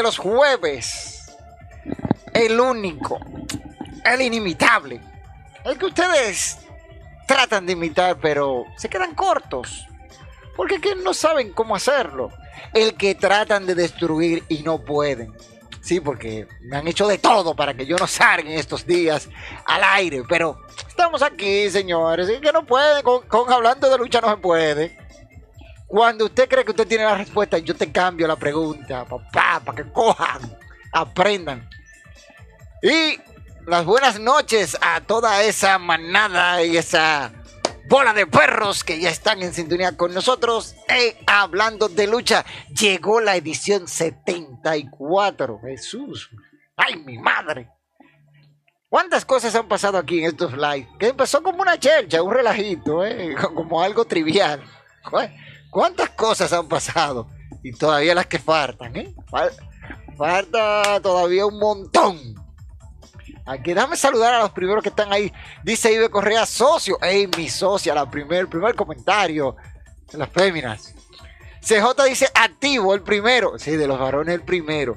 De los jueves. El único. El inimitable. El que ustedes tratan de imitar, pero se quedan cortos. Porque que no saben cómo hacerlo. El que tratan de destruir y no pueden. Sí, porque me han hecho de todo para que yo no salga en estos días al aire. Pero estamos aquí, señores. Y que no pueden. Con, con hablando de lucha no se puede. Cuando usted cree que usted tiene la respuesta, yo te cambio la pregunta, papá, para que cojan, aprendan. Y las buenas noches a toda esa manada y esa bola de perros que ya están en sintonía con nosotros. Y hablando de lucha, llegó la edición 74. Jesús, ay, mi madre. ¿Cuántas cosas han pasado aquí en estos live? Que empezó como una chercha, un relajito, ¿eh? como algo trivial. ¿Cuántas cosas han pasado? Y todavía las que faltan, ¿eh? Falta todavía un montón. Aquí déjame saludar a los primeros que están ahí. Dice Ibe Correa, socio. Ey, mi socia, la primer, el primer comentario las féminas. CJ dice activo, el primero. Sí, de los varones, el primero.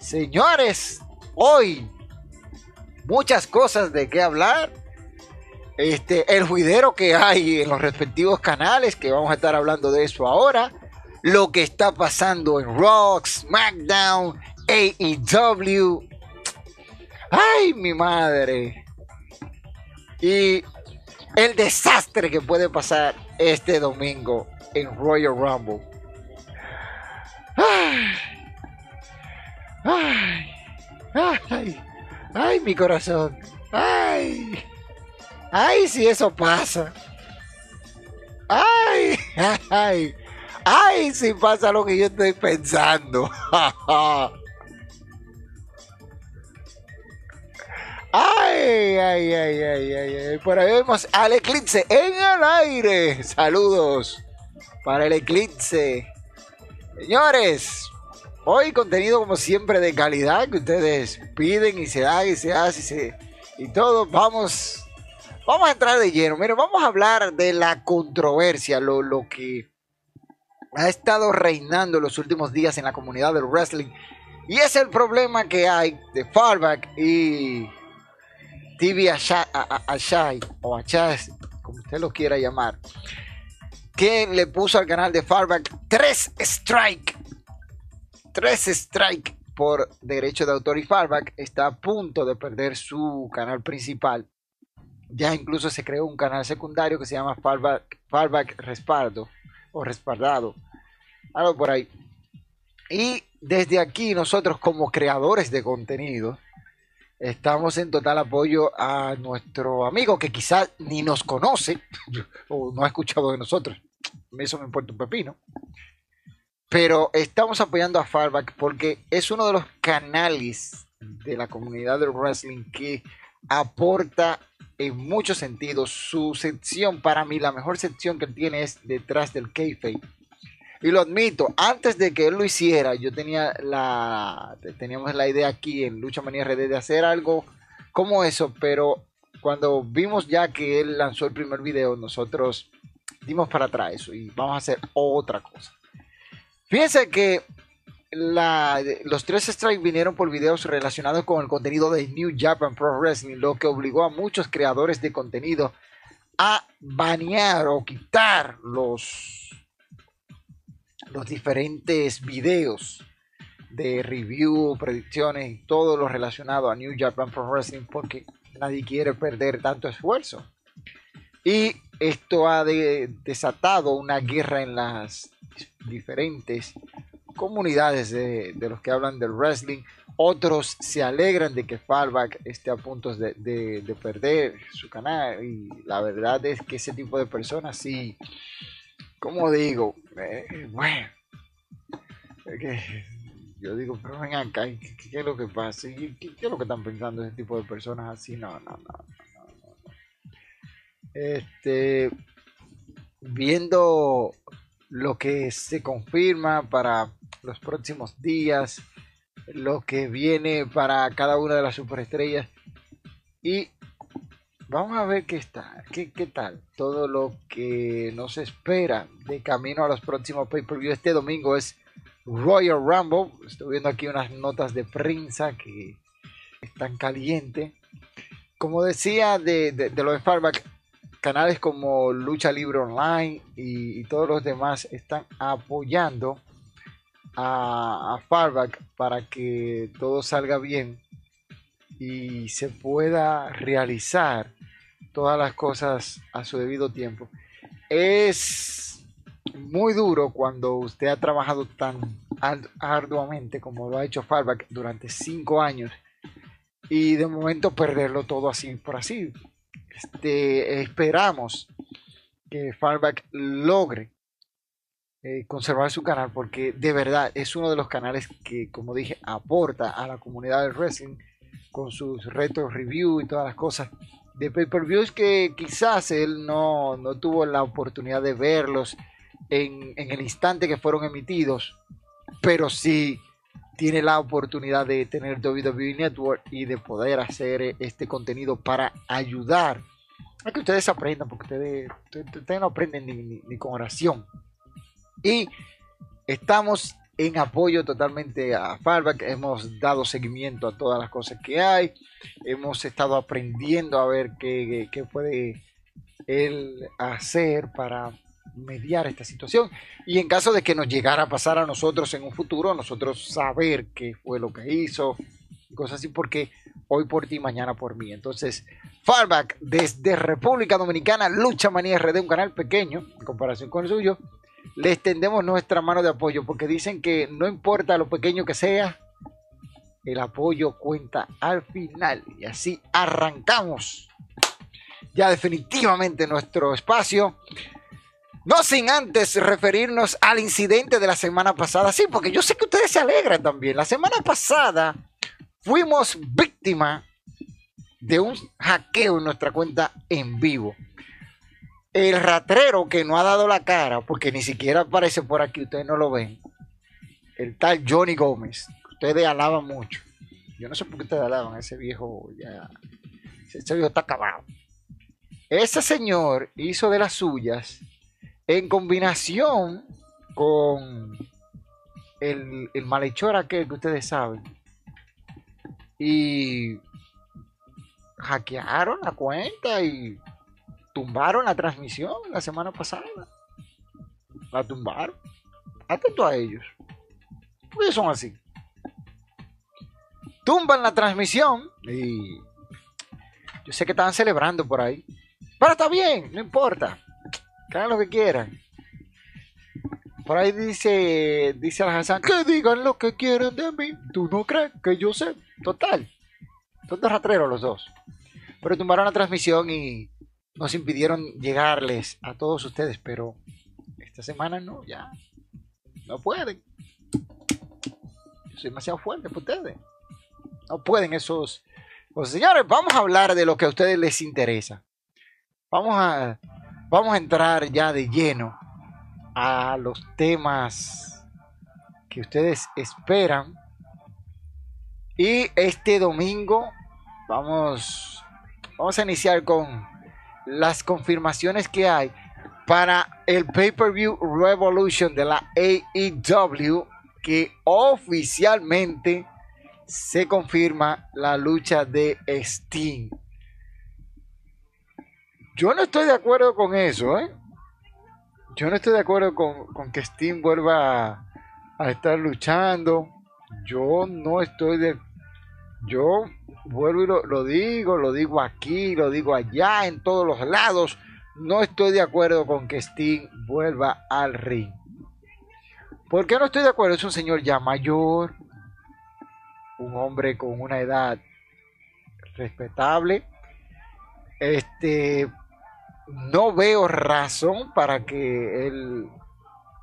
Señores, hoy muchas cosas de qué hablar este, el juidero que hay en los respectivos canales, que vamos a estar hablando de eso ahora, lo que está pasando en Rock, SmackDown, AEW. ¡Ay, mi madre! Y el desastre que puede pasar este domingo en Royal Rumble. ¡Ay! ¡Ay! ¡Ay! ¡Ay, mi corazón! ¡Ay! Ay, si eso pasa. Ay, ay, ay, si pasa lo que yo estoy pensando. Ay, ay, ay, ay, ay, ay. Por ahí vemos al eclipse en el aire. Saludos para el eclipse. Señores, hoy contenido como siempre de calidad que ustedes piden y se da y se hace y, se, y todo. Vamos Vamos a entrar de lleno. Mira, vamos a hablar de la controversia, lo, lo que ha estado reinando los últimos días en la comunidad del wrestling. Y es el problema que hay de Farback y TV Ashai, o Achai, como usted lo quiera llamar, que le puso al canal de Farback tres strike. Tres strike por derecho de autor y Farback está a punto de perder su canal principal ya incluso se creó un canal secundario que se llama Fallback, Respaldo o Respaldado, algo por ahí. Y desde aquí nosotros como creadores de contenido estamos en total apoyo a nuestro amigo que quizás ni nos conoce o no ha escuchado de nosotros. Eso me importa un pepino. Pero estamos apoyando a Fallback porque es uno de los canales de la comunidad del wrestling que aporta en muchos sentidos. Su sección, para mí, la mejor sección que tiene es detrás del kayfabe. Y lo admito, antes de que él lo hiciera, yo tenía la, teníamos la idea aquí en Lucha Manía RD de hacer algo como eso, pero cuando vimos ya que él lanzó el primer video, nosotros dimos para atrás y vamos a hacer otra cosa. Fíjense que los tres strikes vinieron por videos relacionados con el contenido de New Japan Pro Wrestling, lo que obligó a muchos creadores de contenido a banear o quitar los, los diferentes videos de review, predicciones y todo lo relacionado a New Japan Pro Wrestling porque nadie quiere perder tanto esfuerzo. Y esto ha desatado una guerra en las diferentes comunidades de, los que hablan del wrestling. Otros se alegran de que Fallback esté a punto de, perder su canal. Y la verdad es que ese tipo de personas sí, como digo, eh, bueno, yo digo, pero ven acá, ¿qué, es lo que pasa? ¿Qué, es lo que están pensando ese tipo de personas así? No, no, no. Este, viendo lo que se confirma para los próximos días, lo que viene para cada una de las superestrellas. Y vamos a ver qué está, qué, qué tal. Todo lo que nos espera de camino a los próximos pay-per-view. Este domingo es Royal Rumble. Estoy viendo aquí unas notas de prensa que están calientes. Como decía de, de, lo de Farback, canales como Lucha Libre Online y todos los demás están apoyando a, a para que todo salga bien y se pueda realizar todas las cosas a su debido tiempo. Es muy duro cuando usted ha trabajado tan arduamente como lo ha hecho Farback durante cinco años y de momento perderlo todo así por así. Este, esperamos que Farback logre eh, conservar su canal porque de verdad es uno de los canales que, como dije, aporta a la comunidad del wrestling con sus retos review y todas las cosas de pay-per-views que quizás él no, no, tuvo la oportunidad de verlos en, en, el instante que fueron emitidos, pero sí tiene la oportunidad de tener WWE Network y de poder hacer este contenido para ayudar a que ustedes aprendan, porque ustedes, ustedes no aprenden ni, ni con oración. Y estamos en apoyo totalmente a Farback. Hemos dado seguimiento a todas las cosas que hay. Hemos estado aprendiendo a ver qué, puede él hacer para mediar esta situación. Y en caso de que nos llegara a pasar a nosotros en un futuro, nosotros saber qué fue lo que hizo, cosas así, porque hoy por ti, mañana por mí. Entonces, Farback desde República Dominicana, Lucha Manía RD, un canal pequeño en comparación con el suyo le extendemos nuestra mano de apoyo porque dicen que no importa lo pequeño que sea, el apoyo cuenta al final. Y así arrancamos ya definitivamente nuestro espacio. No sin antes referirnos al incidente de la semana pasada. Sí, porque yo sé que ustedes se alegran también. La semana pasada fuimos víctima de un hackeo en nuestra cuenta en vivo. El ratrero que no ha dado la cara, porque ni siquiera aparece por aquí, ustedes no lo ven. El tal Johnny Gómez. Ustedes alaban mucho. Yo no sé por qué ustedes alaban ese viejo. Ya, ese viejo está acabado. Ese señor hizo de las suyas en combinación con el, el malhechor aquel que ustedes saben. Y hackearon la cuenta y tumbaron la transmisión la semana pasada. La tumbaron. Atento a ellos. Porque son así. Tumban la transmisión y yo sé que estaban celebrando por ahí. Pero está bien, no importa. Que hagan lo que quieran. Por ahí dice, dice Hassan, que digan lo que quieran de mí. ¿Tú no crees que yo sé? Total. Son dos ratreros los dos. Pero tumbaron la transmisión y nos impidieron llegarles a todos ustedes, pero esta semana no, ya no pueden. Yo soy demasiado fuerte para ustedes. No pueden esos. Pues señores, vamos a hablar de lo que a ustedes les interesa. Vamos a, vamos a entrar ya de lleno a los temas que ustedes esperan. Y este domingo vamos, vamos a iniciar con las confirmaciones que hay para el pay-per-view Revolution de la AEW que oficialmente se confirma la lucha de Sting. Yo no estoy de acuerdo con eso, ¿eh? Yo no estoy de acuerdo con, que Sting vuelva a, estar luchando. Yo no estoy de... Yo vuelvo y lo digo, lo digo aquí, lo digo allá, en todos los lados no estoy de acuerdo con que Sting vuelva al ring. ¿Por qué no estoy de acuerdo? Es un señor ya mayor, un hombre con una edad respetable. Este, no veo razón para que él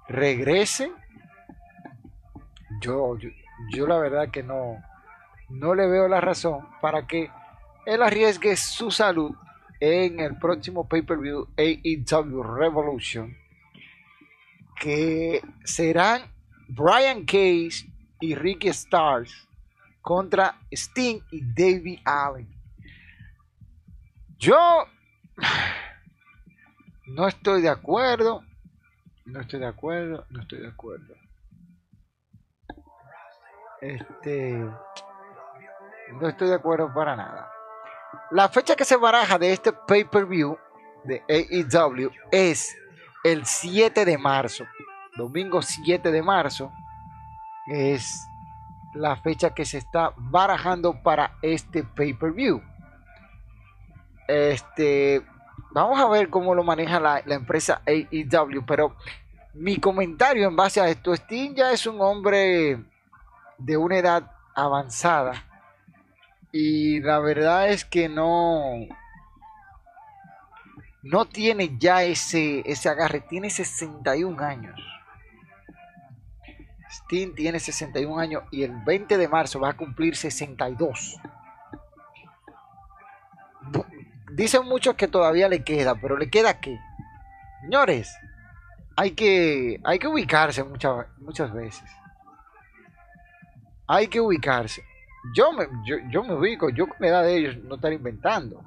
regrese. Yo, yo, yo, la verdad que no, no le veo la razón para que él arriesgue su salud en el próximo pay-per-view AEW Revolution, que serán Brian Cage y Ricky Stars contra Sting y Davey Allen. Yo no estoy de acuerdo, no estoy de acuerdo, no estoy de acuerdo. Este, no estoy de acuerdo para nada. La fecha que se baraja de este pay-per-view de AEW es el 7 de marzo. Domingo 7 de marzo es la fecha que se está barajando para este pay-per-view. Este, vamos a ver cómo lo maneja la, empresa AEW, pero mi comentario en base a esto, Sting ya es un hombre de una edad avanzada y la verdad es que no. No tiene ya ese, ese agarre. Tiene 61 años. Sting tiene 61 años y el 20 de marzo va a cumplir 62. Dicen muchos que todavía le queda, pero ¿le queda qué? Señores, hay que, hay que ubicarse muchas, muchas veces. Hay que ubicarse yo me, yo, me ubico, yo la edad de ellos no estar inventando.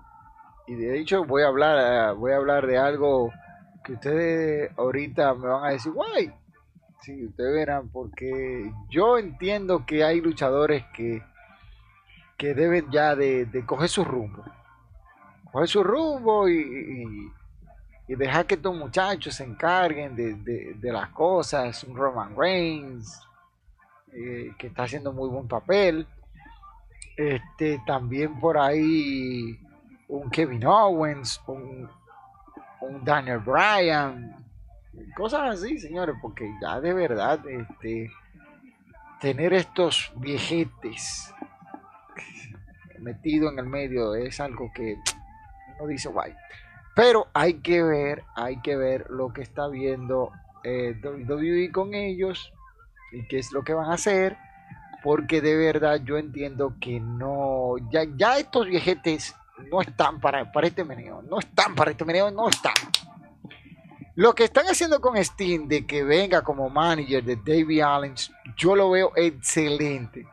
Y de hecho voy a hablar, eh, voy a hablar de algo que ustedes ahorita me van a decir, guay. Sí, ustedes verán, porque yo entiendo que hay luchadores que, que deben ya de, coger su rumbo. Coger su rumbo y, y, dejar que estos muchachos se encarguen de, de, las cosas. Un Roman Reigns, eh, que está haciendo muy buen papel. Este, también por ahí un Kevin Owens, un, Daniel Bryan, cosas así, señores, porque ya de verdad, este, tener estos viejetes metido en el medio es algo que no dice guay. Pero hay que ver, hay que ver lo que está viendo eh, WWE con ellos y qué es lo que van a hacer porque de verdad yo entiendo que no, ya, ya estos viejetes no están para, para este meneo, no están para este meneo, no están. Lo que están haciendo con Steam de que venga como manager de David Allen, yo lo veo excelente.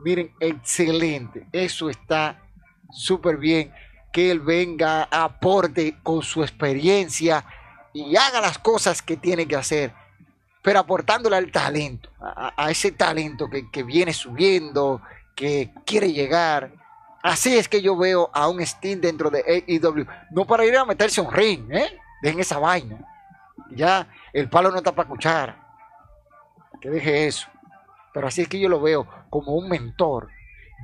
Miren, excelente. Eso está súper bien. Que él venga, aporte con su experiencia y haga las cosas que tiene que hacer pero aportándole al talento, a, ese talento que, viene subiendo, que quiere llegar. Así es que yo veo a un Steam dentro de AEW. No para ir a meterse un ring, ¿eh? Dejen esa vaina. Ya el palo no está para escuchar. Que deje eso. Pero así es que yo lo veo como un mentor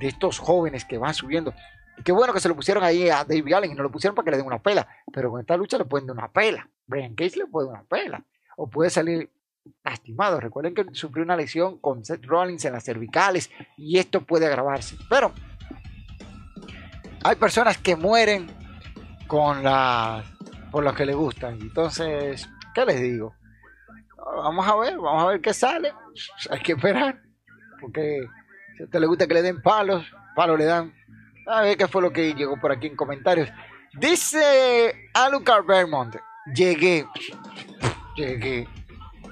de estos jóvenes que van subiendo. Y qué bueno que se lo pusieron ahí a David Allen y no lo pusieron para que le den una pela. Pero con esta lucha le pueden dar una pela. Brian Case le puede dar una pela. O puede salir lastimado. Recuerden que sufrió una lesión con Seth Rollins en las cervicales y esto puede agravarse. Pero hay personas que mueren con la por lo que les gustan. Entonces, ¿qué les digo? Vamos a ver, vamos a ver qué sale. Hay que esperar. Porque si a usted le gusta que le den palos, palos le dan. A ver qué fue lo que llegó por aquí en comentarios. Dice Alucard Vermont. Llegué. Llegué.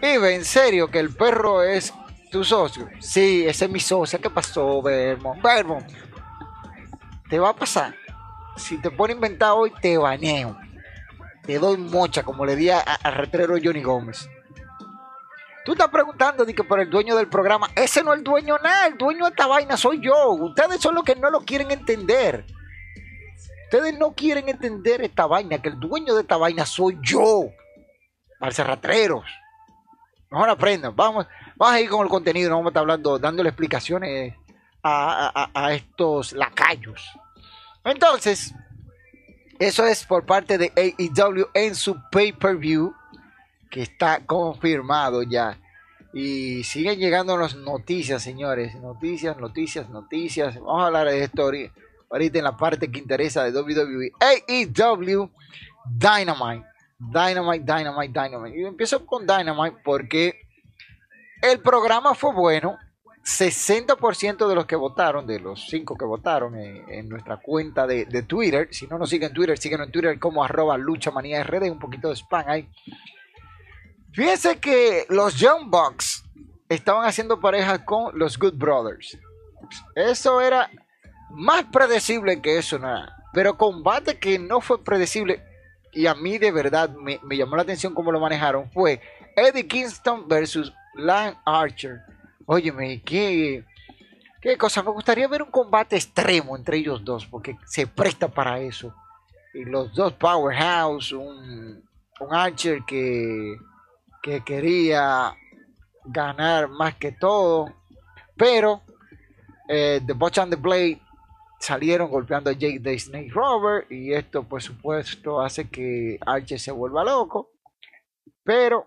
Vive, en serio, que el perro es tu socio. Sí, ese es mi socio. ¿Qué pasó, Vermont? Vermont, te va a pasar. Si te pone inventado hoy, te baneo. te doy mocha, como le di al retrero Johnny Gómez. Tú estás preguntando por el dueño del programa. Ese no es el dueño nada. El dueño de esta vaina soy yo. Ustedes son los que no lo quieren entender. Ustedes no quieren entender esta vaina. Que el dueño de esta vaina soy yo. Para ratreros. Mejor aprendan. Vamos, vamos a ir con el contenido. No vamos a estar hablando, dándole explicaciones a, a estos lacayos. Entonces, eso es por parte de AEW en su pay-per-view que está confirmado ya. Y siguen llegando las noticias, señores. Noticias, noticias, noticias. Vamos a hablar de esto ahorita en la parte que interesa de WWE. AEW Dynamite. Dynamite, Dynamite, Dynamite. Y empiezo con Dynamite porque el programa fue bueno. 60% de los que votaron, de los 5 que votaron en, nuestra cuenta de, Twitter, si no nos siguen en Twitter, siguen en Twitter como arroba luchamanía rd, un poquito de spam ahí. Fíjense que los Young Bucks estaban haciendo pareja con los Good Brothers. Eso era más predecible que eso, nada. Pero combate que no fue predecible y a mí de verdad me, llamó la atención cómo lo manejaron fue Eddie Kingston versus Lance Archer. Óyeme, qué, qué cosa. Me gustaría ver un combate extremo entre ellos dos porque se presta para eso. Y los dos Powerhouse, un, un Archer que que quería ganar más que todo, pero eh, The Butch and the Blade salieron golpeando a Jake the Snake Rover y esto por supuesto hace que Archer se vuelva loco, pero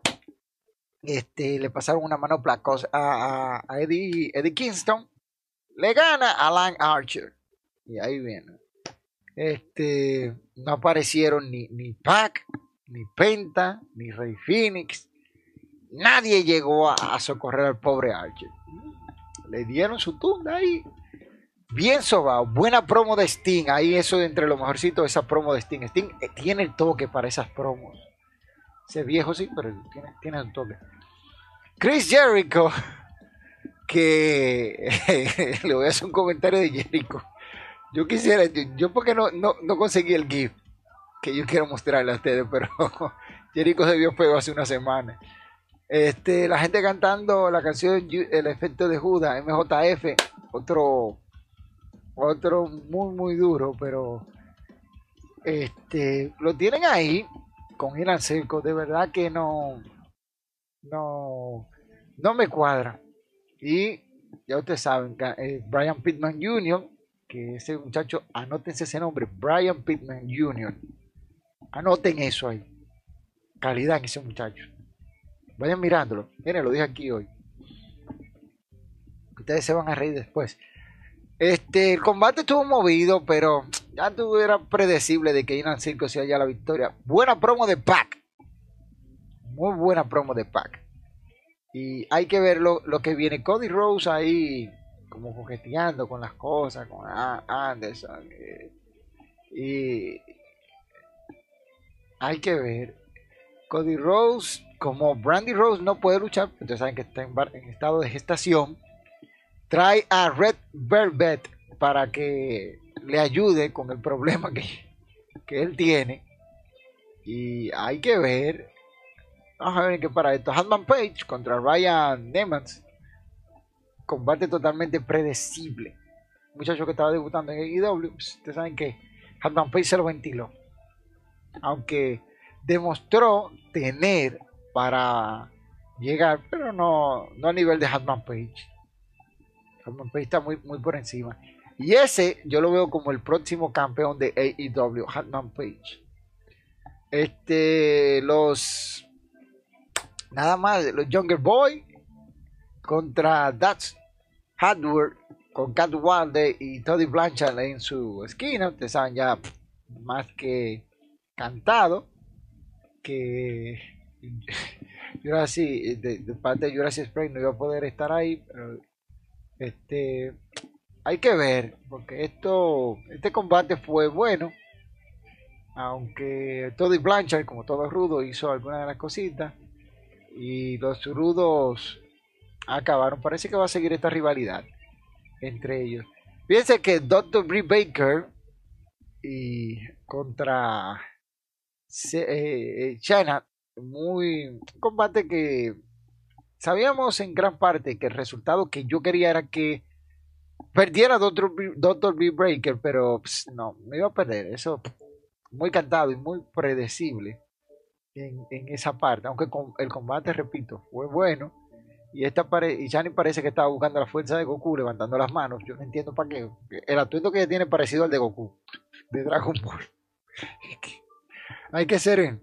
este, le pasaron una mano placos a, Eddie, Eddie Kingston, le gana a Lang Archer y ahí viene. Este, no aparecieron ni, ni Pac, ni Penta, ni Rey Phoenix, Nadie llegó a, socorrer al pobre Archer. Le dieron su tunda ahí. Bien sobao, buena promo de Sting. Ahí eso entre lo mejorcito esa promo de Sting. Sting eh, tiene el toque para esas promos. Ese viejo sí, pero tiene, tiene un toque. Chris Jericho, que le voy a hacer un comentario de Jericho. Yo quisiera, yo, porque no, no, no, conseguí el GIF que yo quiero mostrarle a ustedes, pero Jericho se vio feo hace una semana. Este, la gente cantando la canción El efecto de Judas, MJF, otro, otro muy muy duro, pero este, lo tienen ahí con Iran Seco, de verdad que no, no, no me cuadra. Y ya ustedes saben, eh, Brian Pittman Jr., que ese muchacho, anótense ese nombre, Brian Pittman Jr., anoten eso ahí, calidad en ese muchacho. Vayan mirándolo. Miren, lo dije aquí hoy. Ustedes se van a reír después. Este, el combate estuvo movido, pero ya era predecible de que Inan Circo se haya la victoria. Buena promo de Pac. Muy buena promo de Pac. Y hay que ver lo, que viene. Cody Rose ahí, como coqueteando con las cosas, con Anderson. Eh, y hay que ver. Cody Rose como Brandy Rose no puede luchar, ustedes saben que está en, estado de gestación, trae a Red Velvet para que le ayude con el problema que, que él tiene. Y hay que ver. Vamos a ver qué para esto. Hatman Page contra Ryan Nemans. Combate totalmente predecible. Muchacho que estaba debutando en AEW. Pues, ustedes saben que Hatman Page se lo ventiló. Aunque demostró tener para llegar, pero no, no a nivel de Hatman Page. Page está muy, muy por encima. Y ese yo lo veo como el próximo campeón de AEW, Hatman Page. Este, los. Nada más, los Younger Boy contra Dutch Hardware con Cat Wilde y Toddy Blanchard en su esquina. Ustedes saben ya más que cantado que Jurassic, de, de, parte de Jurassic Spring no iba a poder estar ahí, pero este hay que ver, porque esto, este combate fue bueno, aunque Toddy Blanchard, como todo rudo, hizo algunas de las cositas, y los rudos acabaron. Parece que va a seguir esta rivalidad entre ellos. Fíjense que Dr. Brie Baker y contra eh, China, muy combate que sabíamos en gran parte que el resultado que yo quería era que perdiera Doctor, Doctor B. Breaker, pero no, me iba a perder. Eso muy cantado y muy predecible en, esa parte. Aunque con, el combate, repito, fue bueno. Y esta pare y Shani parece que estaba buscando la fuerza de Goku levantando las manos. Yo no entiendo para qué. El atuendo que ella tiene parecido al de Goku, de Dragon Ball. hay que ser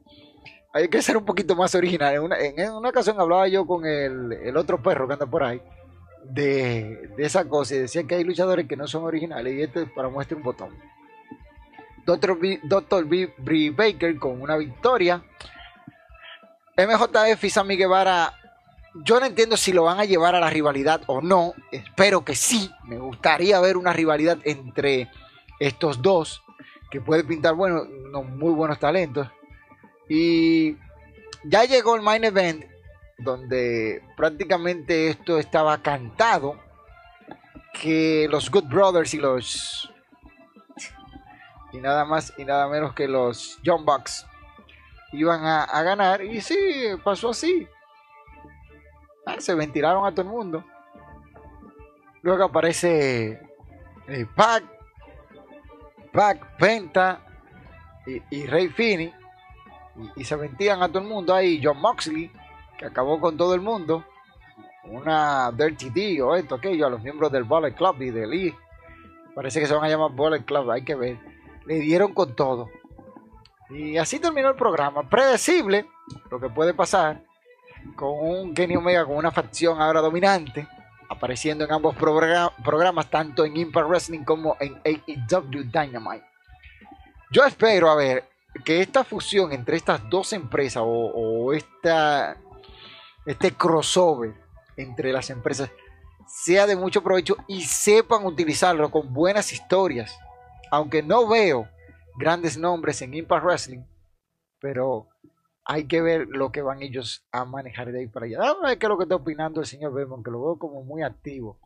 hay que ser un poquito más original. En una, ocasión hablaba yo con el, otro perro que anda por ahí de, esa cosa y decía que hay luchadores que no son originales y este para muestra un botón. Doctor B, B, Baker con una victoria. MJF y Sammy Guevara, yo no entiendo si lo van a llevar a la rivalidad o no. Espero que sí. Me gustaría ver una rivalidad entre estos dos que puede pintar bueno, muy buenos talentos. Y ya llegó el main event donde prácticamente esto estaba cantado que los Good Brothers y los y nada más y nada menos que los John Bucks iban a, ganar y sí, pasó así. Ah, se ventilaron a todo el mundo. Luego aparece eh, Pac, Pac, Penta y, y Rey Finney y, se ventilan a todo el mundo ahí. John Moxley, que acabó con todo el mundo. Una Dirty D o esto, aquello, a los miembros del Bullet Club y del Lee. Parece que se van a llamar Bullet Club, hay que ver. Le dieron con todo. Y así terminó el programa. Predecible lo que puede pasar con un Kenny Omega con una facción ahora dominante, apareciendo en ambos programas, tanto en Impact Wrestling como en AEW Dynamite. Yo espero, a ver, que esta fusión entre estas dos empresas o, esta, este crossover entre las empresas sea de mucho provecho y sepan utilizarlo con buenas historias. Aunque no veo grandes nombres en Impact Wrestling, pero hay que ver lo que van ellos a manejar de ahí para allá. A ver qué es lo que está opinando el señor Belmont, que lo veo como muy activo.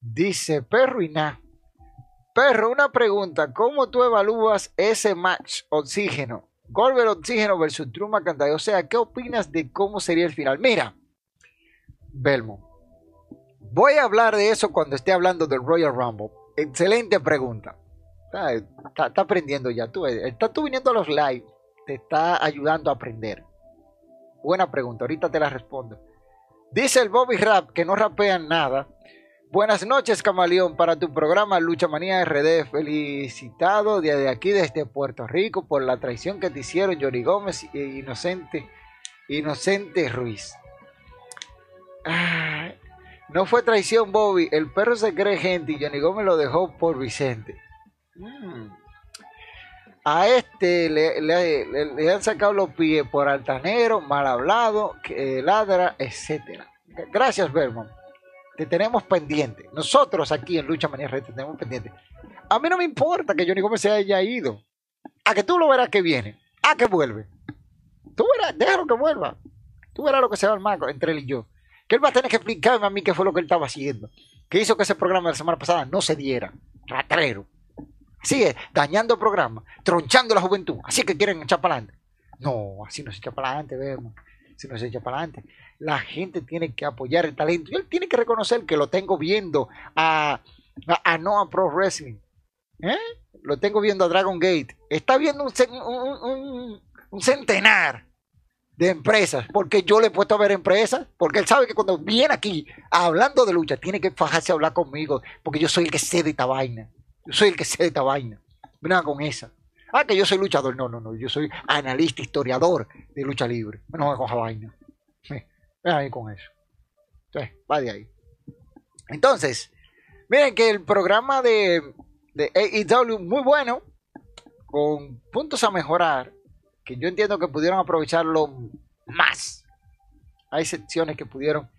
Dice Perro y. Perro, una pregunta. ¿Cómo tú evalúas ese match oxígeno? Golver Oxígeno versus Truma Cantada. O sea, ¿qué opinas de cómo sería el final? Mira, Belmo. Voy a hablar de eso cuando esté hablando del Royal Rumble. Excelente pregunta. Está, aprendiendo ya. Tú, estás tú viniendo a los live. Te está ayudando a aprender. Buena pregunta. Ahorita te la respondo. Dice el Bobby Rap que no rapean nada Buenas noches, Camaleón, para tu programa Lucha Manía RD. Felicitado desde aquí, desde Puerto Rico, por la traición que te hicieron Johnny Gómez e Inocente, Inocente Ruiz. no fue traición, Bobby. El perro se cree gente y Johnny Gómez lo dejó por Vicente. Mm. A este le, han sacado los pies por altanero, mal hablado, que ladra, etcétera. Gracias, Berman te tenemos pendiente. Nosotros aquí en Lucha Manía Red te tenemos pendiente. A mí no me importa que Johnny Gómez se haya ido. A que tú lo verás que viene. A que vuelve. Tú verás, déjalo que vuelva. Tú verás lo que se va el mago entre él y yo. Que él va a tener que explicarme a mí qué fue lo que él estaba haciendo. Que hizo que ese programa de la semana pasada no se diera. Ratrero. Sigue dañando el programa, tronchando la juventud. Así que quieren echar para adelante. No, así no se echa para adelante, vemos. Si no se echa para adelante la gente tiene que apoyar el talento. Y él tiene que reconocer que lo tengo viendo a, a, Noah Pro Wrestling. ¿Eh? Lo tengo viendo a Dragon Gate. Está viendo un, un, centenar de empresas. Porque yo le he puesto a ver empresas. Porque él sabe que cuando viene aquí hablando de lucha, tiene que fajarse a hablar conmigo. Porque yo soy el que sé de esta vaina. Yo soy el que sé de esta vaina. Venga con esa. Ah, que yo soy luchador. No, no, no. Yo soy analista, historiador de lucha libre. No me coja vaina ahí con eso. Entonces, va de ahí. Entonces, miren que el programa de, de AEW muy bueno, con puntos a mejorar, que yo entiendo que pudieron aprovecharlo más. Hay secciones que pudieron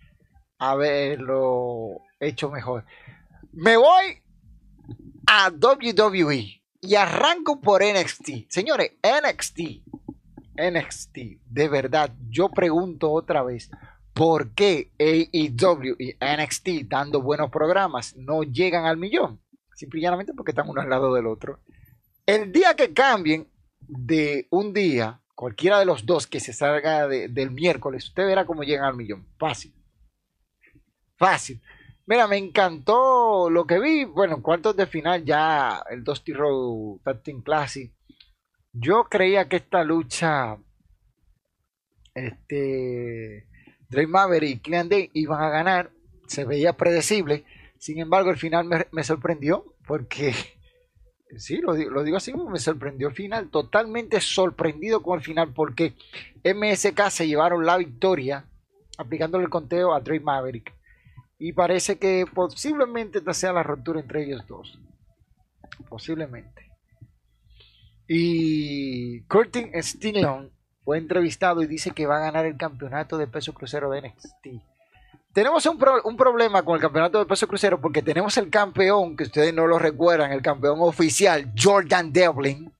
haberlo hecho mejor. Me voy a WWE y arranco por NXT. Señores, NXT, NXT, de verdad, yo pregunto otra vez, ¿Por qué AEW y NXT dando buenos programas no llegan al millón? Simplemente porque están uno al lado del otro. El día que cambien de un día, cualquiera de los dos que se salga del miércoles, usted verá cómo llegan al millón. Fácil. Fácil. Mira, me encantó lo que vi. Bueno, en cuartos de final ya el Dusty Road Tag Classic. Yo creía que esta lucha, este, Drake Maverick y Clean Day iban a ganar. Se veía predecible. Sin embargo, el final me, sorprendió porque, sí, lo, lo, digo así, me sorprendió el final. Totalmente sorprendido con el final porque MSK se llevaron la victoria aplicándole el conteo a Drake Maverick y parece que posiblemente esta sea la ruptura entre ellos dos. Posiblemente. Y Curtin Stillon fue entrevistado y dice que va a ganar el campeonato de peso crucero de NXT. Tenemos un, un, problema con el campeonato de peso crucero porque tenemos el campeón, que ustedes no lo recuerdan, el campeón oficial, Jordan Devlin.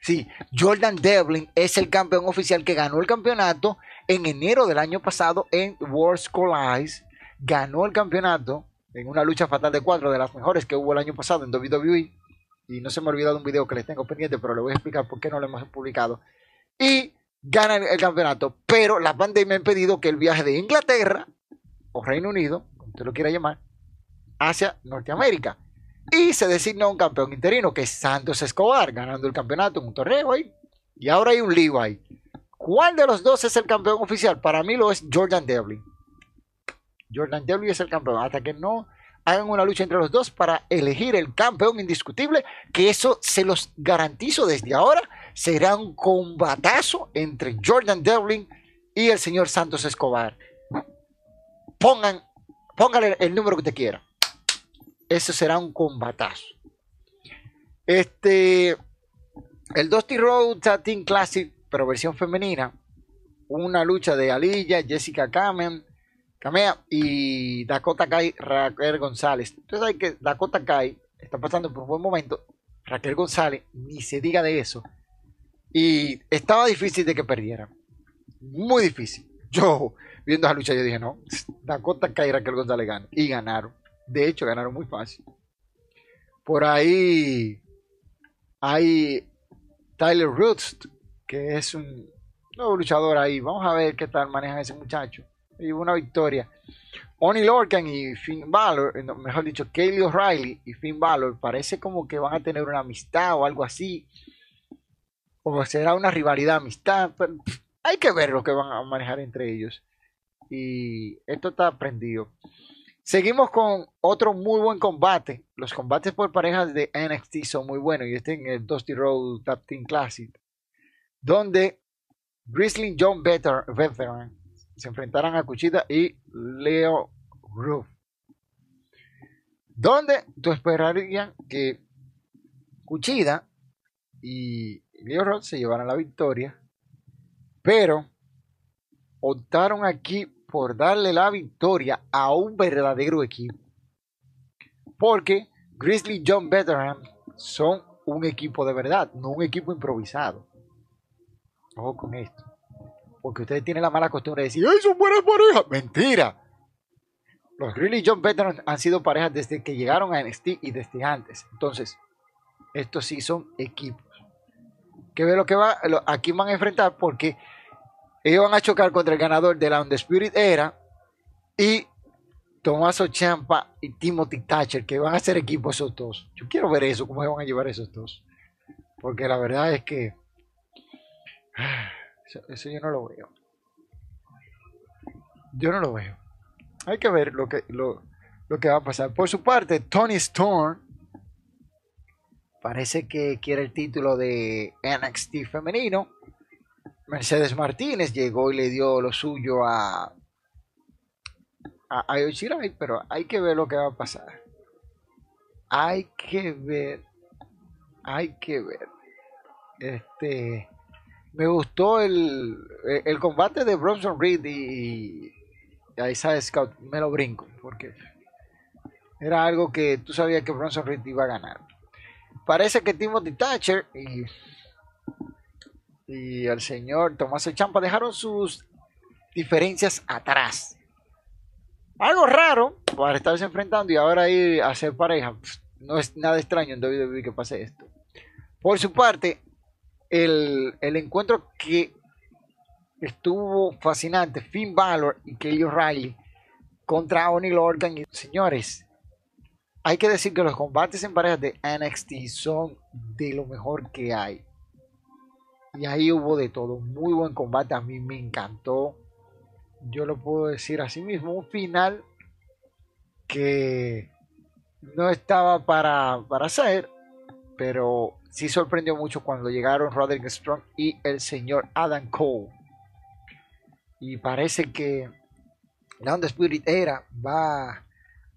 Sí, Jordan Devlin es el campeón oficial que ganó el campeonato en enero del año pasado en Worlds Collide ganó el campeonato en una lucha fatal de cuatro de las mejores que hubo el año pasado en WWE. Y no se me ha olvidado un video que les tengo pendiente, pero le voy a explicar por qué no lo hemos publicado. Y gana el, campeonato, pero la pandemia ha impedido que el viaje de Inglaterra o Reino Unido, como usted lo quiera llamar, hacia Norteamérica. Y se designó un campeón interino, que es Santos Escobar, ganando el campeonato en un torneo ahí. Y ahora hay un lío ahí. ¿Cuál de los dos es el campeón oficial? Para mí lo es Jordan Devlin. Jordan Devlin es el campeón. Hasta que no hagan una lucha entre los dos para elegir el campeón indiscutible, que eso se los garantizo desde ahora, será un combatazo entre Jordan Devlin y el señor Santos Escobar. Pongan, póngale el número que usted quiera. Eso será un combatazo. Este, el Dusty Road Team Classic, pero versión femenina. Una lucha de Alilla, Jessica Kamen, Camea y Dakota Kai, Raquel González. Entonces hay que Dakota Kai está pasando por un buen momento. Raquel González, ni se diga de eso. Y estaba difícil de que perdiera. Muy difícil. Yo, viendo esa lucha, yo dije, no, Dakota Kai y Raquel González ganan. Y ganaron. De hecho, ganaron muy fácil. Por ahí hay Tyler Roots, que es un nuevo luchador ahí. Vamos a ver qué tal manejan ese muchacho y una victoria. Oni Lorcan y Finn Balor, eh, mejor dicho, Kaylee O'Reilly y Finn Balor, parece como que van a tener una amistad o algo así. O será una rivalidad amistad. hay que ver lo que van a manejar entre ellos. Y esto está prendido. Seguimos con otro muy buen combate. Los combates por parejas de NXT son muy buenos. Y este en el Dusty Road Tap Team Classic. Donde Grizzly John Veteran se enfrentarán a Cuchita y Leo Ruff. ¿Dónde tú esperarías que Cuchida y Leo Ruff se llevaran la victoria? Pero optaron aquí por darle la victoria a un verdadero equipo. Porque Grizzly John Veteran son un equipo de verdad, no un equipo improvisado. Ojo con esto porque ustedes tienen la mala costumbre de decir, ¡ay, son buenas parejas! ¡Mentira! Los Grizzly y John Veteran han sido parejas desde que llegaron a NXT y desde antes. Entonces, estos sí son equipos. Que ve lo que va, aquí van a enfrentar porque ellos van a chocar contra el ganador de la Spirit Era y Tomaso Champa y Timothy Thatcher, que van a ser equipos esos dos. Yo quiero ver eso, cómo se van a llevar esos dos. Porque la verdad es que... Eso, yo no lo veo. Yo no lo veo. Hay que ver lo que, lo, que va a pasar. Por su parte, Tony Storm parece que quiere el título de NXT femenino. Mercedes Martínez llegó y le dio lo suyo a a Io pero hay que ver lo que va a pasar. Hay que ver, hay que ver. Este, me gustó el, el combate de Bronson Reed y, y Isaiah Scout. Me lo brinco porque era algo que tú sabías que Bronson Reed iba a ganar. Parece que Timothy Thatcher y, y el señor Tomás Champa dejaron sus diferencias atrás. Algo raro para estarse enfrentando y ahora ir a ser pareja. No es nada extraño en WWE que pase esto. Por su parte, el, el encuentro que estuvo fascinante, Finn Balor y Kelly O'Reilly contra Oni Lorcan. Y, señores, hay que decir que los combates en parejas de NXT son de lo mejor que hay. Y ahí hubo de todo. Muy buen combate. A mí me encantó. Yo lo puedo decir así mismo. Un final que no estaba para, para hacer. Pero sí sorprendió mucho cuando llegaron Roderick Strong y el señor Adam Cole. Y parece que la Spirit Era va a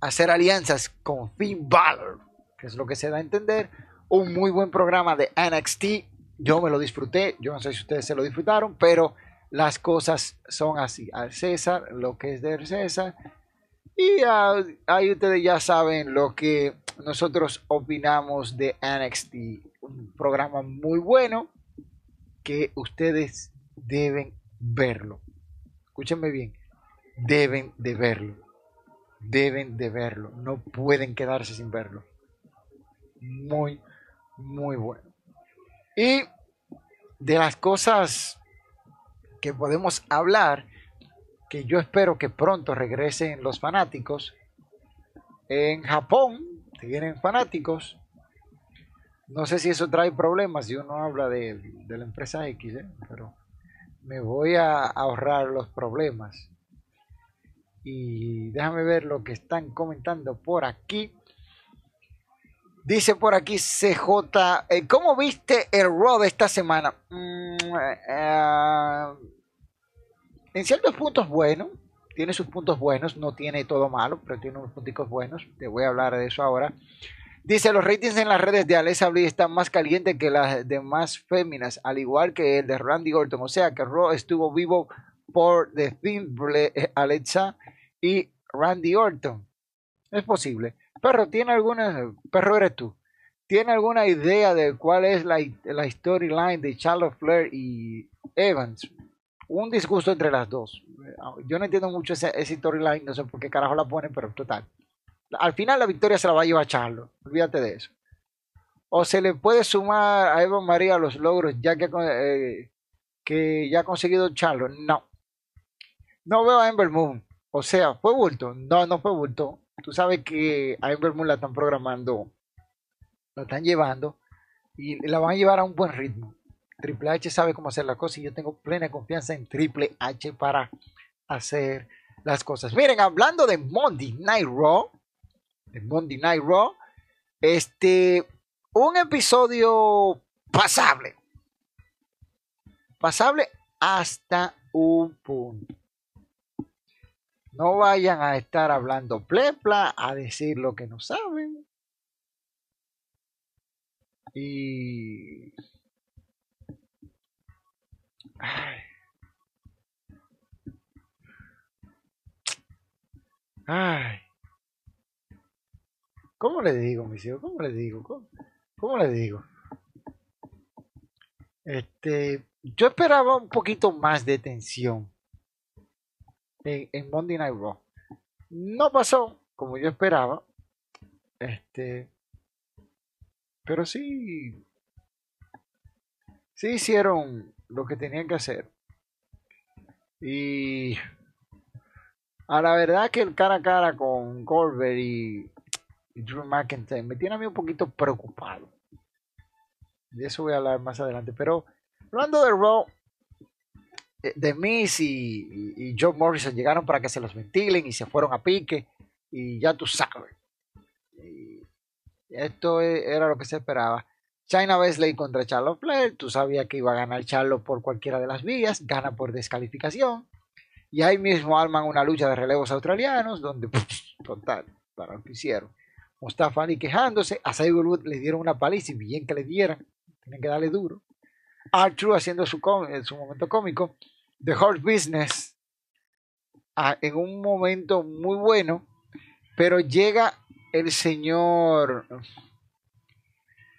hacer alianzas con Finn Balor, que es lo que se da a entender. Un muy buen programa de NXT. Yo me lo disfruté. Yo no sé si ustedes se lo disfrutaron, pero las cosas son así. Al César, lo que es de César. Y ahí ustedes ya saben lo que nosotros opinamos de NXT. Un programa muy bueno que ustedes deben verlo. Escúchenme bien deben de verlo. Deben de verlo. No pueden quedarse sin verlo. Muy, muy bueno. Y de las cosas que podemos hablar, que yo espero que pronto regresen los fanáticos. En Japón, si vienen fanáticos, no sé si eso trae problemas si uno habla de, de la empresa X, ¿eh? pero me voy a ahorrar los problemas. Y déjame ver lo que están comentando por aquí. Dice por aquí CJ, eh, ¿cómo viste el Raw de esta semana? Mm, eh, en ciertos puntos bueno, tiene sus puntos buenos, no tiene todo malo, pero tiene unos puntos buenos. Te voy a hablar de eso ahora. Dice, los ratings en las redes de Alexa Bliss están más calientes que las demás féminas, al igual que el de Randy Orton. O sea que Raw estuvo vivo por The Thin Alexa y Randy Orton. Es posible. Perro, ¿tiene alguna, perro eres tú, ¿tiene alguna idea de cuál es la, la storyline de Charlotte Flair y Evans? Un disgusto entre las dos. Yo no entiendo mucho ese, storyline, no sé por qué carajo la ponen, pero total. Al final la victoria se la va a llevar Charlotte, olvídate de eso. O se le puede sumar a Eva María los logros ya que, eh, que ya ha conseguido Charlotte. No. No veo a Ember Moon. O sea, ¿fue bulto? No, no fue bulto. Tú sabes que a Ember Moon la están programando, la están llevando y la van a llevar a un buen ritmo. Triple H sabe cómo hacer las cosas y yo tengo plena confianza en Triple H para hacer las cosas. Miren, hablando de Monday Night Raw, de Monday Night Raw, este, un episodio pasable. Pasable hasta un punto. No vayan a estar hablando plepla, a decir lo que no saben. Y... Ay. Ay. ¿Cómo le digo, mis hijos? ¿Cómo le digo? ¿Cómo, le digo? Este, yo esperaba un poquito más de tensión en, Monday Night Raw. No pasó como yo esperaba. Este. Pero sí. Sí hicieron lo que tenían que hacer. Y. A la verdad que el cara a cara con Goldberg y, Drew McIntyre me tiene a mí un poquito preocupado. De eso voy a hablar más adelante. Pero hablando de Raw, de Miss y, y, Joe Morrison llegaron para que se los ventilen y se fueron a pique y ya tú sabes. esto e, era lo que se esperaba. China Wesley contra Charlotte Flair, tú sabías que iba a ganar Charlotte por cualquiera de las vías, gana por descalificación. Y ahí mismo arman una lucha de relevos australianos, donde, total, para lo que hicieron. Mustafa Ali quejándose, a Cyberwood le dieron una paliza y bien que le dieran, tienen que darle duro. Arthur haciendo su, su momento cómico. The Hard Business en un momento muy bueno, pero llega el señor,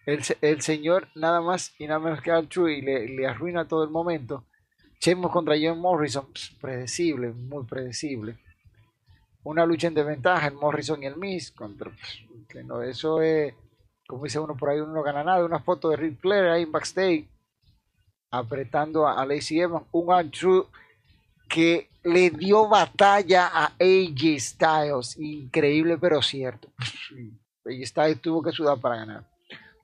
el, señor nada más y nada menos que Arthur y le, arruina todo el momento. Chemos contra John Morrison, predecible, muy predecible. Una lucha en desventaja, el Morrison y el Miss, contra, que no, eso es, como dice uno por ahí, uno no gana nada. Una foto de Rick Flair ahí en backstage apretando a Lacey Evans, un Andrew que le dio batalla a AJ Styles, increíble pero cierto. AJ Styles tuvo que sudar para ganar.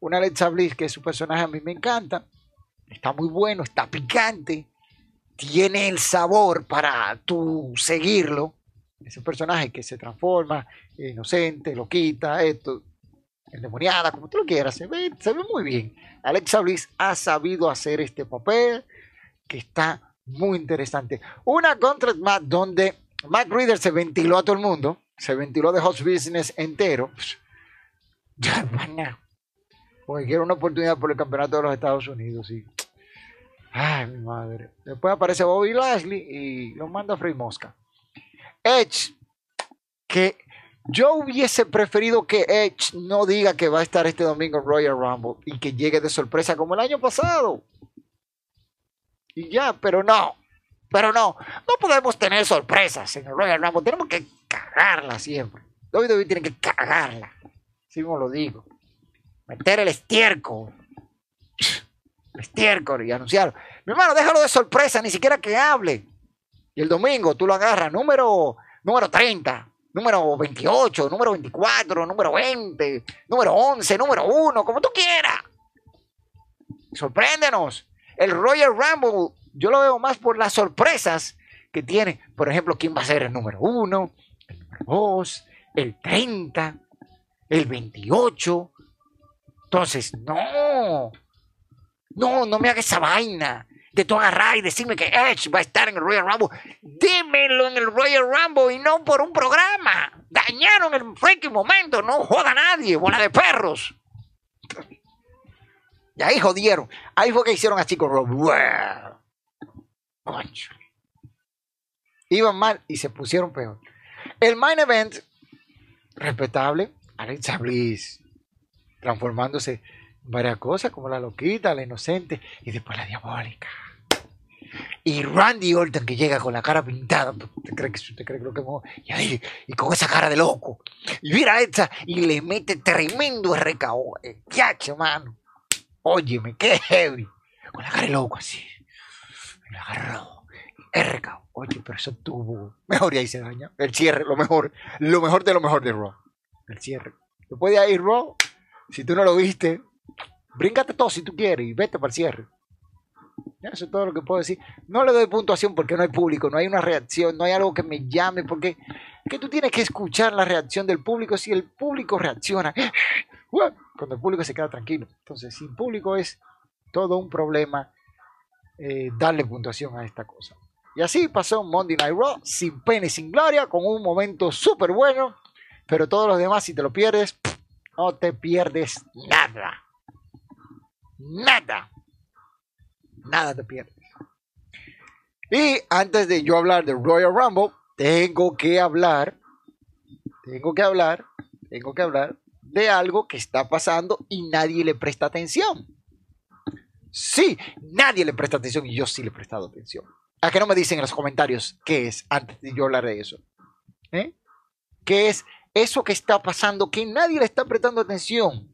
Una Alexa Bliss que su personaje a mí me encanta, está muy bueno, está picante, tiene el sabor para tú seguirlo. Ese personaje que se transforma, inocente, lo quita, esto, endemoniada, como tú lo quieras, se ve, se ve muy bien. Alexa Bliss ha sabido hacer este papel que está muy interesante. Una contract match donde Matt Reader se ventiló a todo el mundo, se ventiló de Hot Business entero. Porque quiero una oportunidad por el campeonato de los Estados Unidos. Y... Ay, mi madre. Después aparece Bobby Lashley y lo manda a Frey Mosca. Edge, que yo hubiese preferido que Edge no diga que va a estar este domingo en Royal Rumble y que llegue de sorpresa como el año pasado. Y ya, pero no. Pero no. No podemos tener sorpresas en el Royal Rumble. Tenemos que cagarla siempre. WWE tiene que cagarla. Así como lo digo. Meter el estiércol. El estiércol y anunciarlo. Mi hermano, déjalo de sorpresa, ni siquiera que hable. Y el domingo tú lo agarras, número, número 30 número 28, número 24, número 20, número 11, número 1, como tú quieras. Sorpréndenos. El Royal Rumble, yo lo veo más por las sorpresas que tiene. Por ejemplo, quién va a ser el número 1, el número 2, el 30, el 28. Entonces, no. No, no me hagas esa vaina de tú agarrar y decirme que Edge va a estar en el Royal Rumble. Dímelo en el Royal Rumble y no por un programa. Dañaron el freaking momento. No joda nadie, bola de perros. Y ahí jodieron. Ahí fue que hicieron a Chico Rob. Iban mal y se pusieron peor. El main event, respetable, Alexa Bliss, transformándose varias cosas, como la loquita, la inocente y después la diabólica. Y Randy Orton que llega con la cara pintada, ¿te cree que, te cree que lo que y, ahí, y con esa cara de loco. Y mira esta y le mete tremendo RKO. Ya, mano. Óyeme, qué heavy. Con la cara de loco así. Me lo agarró. RKO. Oye, pero eso tuvo. Mejor y ahí se daña. El cierre, lo mejor. Lo mejor de lo mejor de Raw. El cierre. Después de ahí, Raw, si tú no lo viste, Bríncate todo si tú quieres y vete para el cierre. Eso es todo lo que puedo decir. No le doy puntuación porque no hay público, no hay una reacción, no hay algo que me llame, porque que tú tienes que escuchar la reacción del público. Si el público reacciona, cuando el público se queda tranquilo. Entonces, sin público es todo un problema eh, darle puntuación a esta cosa. Y así pasó Monday Night Raw, sin pena y sin gloria, con un momento súper bueno. Pero todos los demás, si te lo pierdes, no te pierdes nada nada. Nada te pierdes. Y antes de yo hablar de Royal Rumble, tengo que hablar, tengo que hablar, tengo que hablar de algo que está pasando y nadie le presta atención. Sí, nadie le presta atención y yo sí le he prestado atención. ¿A qué no me dicen en los comentarios qué es antes de yo hablar de eso? ¿Eh? ¿Qué es eso que está pasando que nadie le está prestando atención?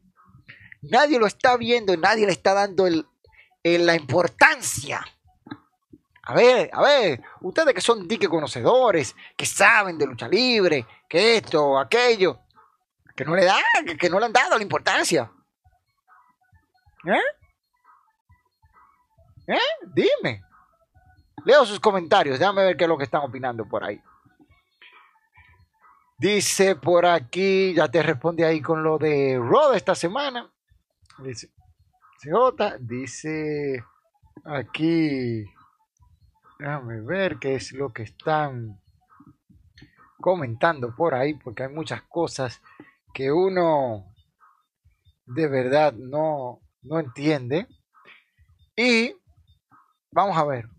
Nadie lo está viendo nadie le está dando la importancia. A ver, a ver, ustedes que son dique conocedores, que saben de lucha libre, que esto, aquello, que no le dan, que, no le han dado la importancia. ¿Eh? ¿Eh? Dime. Leo sus comentarios, déjame ver qué es lo que están opinando por ahí. Dice por aquí, ya te responde ahí con lo de Rod esta semana. Dice, dice aquí, déjame ver qué es lo que están comentando por ahí, porque hay muchas cosas que uno de verdad no, no entiende. Y vamos a ver.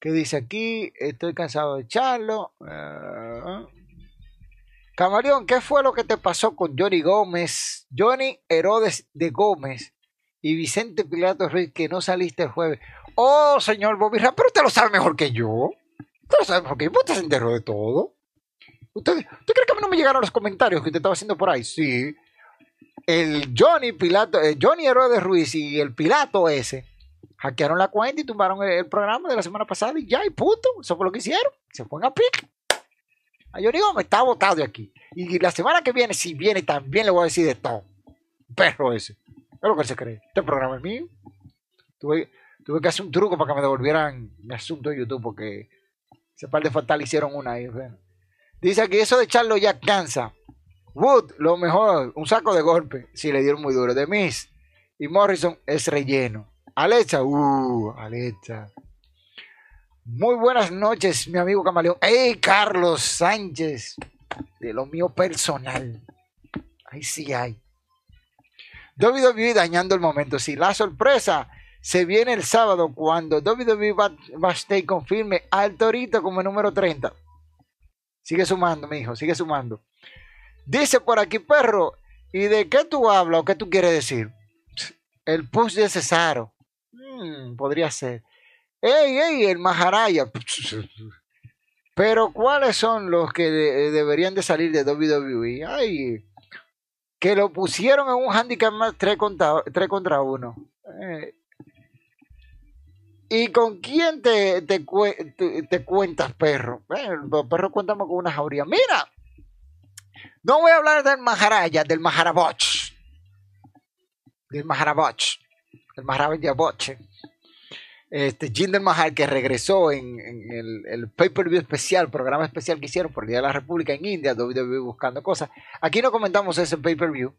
¿Qué dice aquí? Estoy cansado de echarlo. Uh, Camaleón, ¿qué fue lo que te pasó con Johnny Gómez, Johnny Herodes de Gómez y Vicente Pilato Ruiz que no saliste el jueves? Oh, señor Bobby pero usted lo sabe mejor que yo. Usted lo sabe mejor que yo. Usted se enteró de todo. ¿Usted, ¿Usted cree que a mí no me llegaron los comentarios que usted estaba haciendo por ahí? Sí. El Johnny Pilato, el eh, Johnny Herodes Ruiz y el Pilato ese hackearon la cuenta y tumbaron el, programa de la semana pasada y ya, y punto. Eso fue lo que hicieron. Se fueron a pique. A yo digo, me está botado de aquí. Y la semana que viene, si viene, también le voy a decir de todo. Perro ese. Es lo que él se cree. Este programa es mío. Tuve, tuve que hacer un truco para que me devolvieran mi asunto de YouTube porque ese par de fatal hicieron una ahí. Dice que eso de echarlo ya cansa. Wood, lo mejor, un saco de golpe, si le dieron muy duro. De Miss y Morrison es relleno. Alexa, uh, Alexa. Muy buenas noches, mi amigo camaleón. ¡Ey, Carlos Sánchez! De lo mío personal. Ahí sí hay. WWE dañando el momento. Si la sorpresa se viene el sábado cuando WWE Backstage confirme al Torito como número 30. Sigue sumando, mi hijo, sigue sumando. Dice por aquí, perro, ¿y de qué tú hablas o qué tú quieres decir? El push de Cesaro. Hmm, podría ser. ¡Ey, ey! El Maharaya. Pero ¿cuáles son los que deberían de salir de WWE? Ay, que lo pusieron en un handicap más 3 contra, 3 contra 1. Eh. ¿Y con quién te, te, cuentas, perro? Bueno, perro, cuéntame con una jauría. Mira, no voy a hablar del Maharaja, del Maharaboch. Del Maharaboch. El Maharaboch. Este, Jinder Mahal, que regresó en, el, el pay-per-view especial, programa especial que hicieron por Día de la República en India, WWE buscando cosas. Aquí no comentamos ese pay-per-view,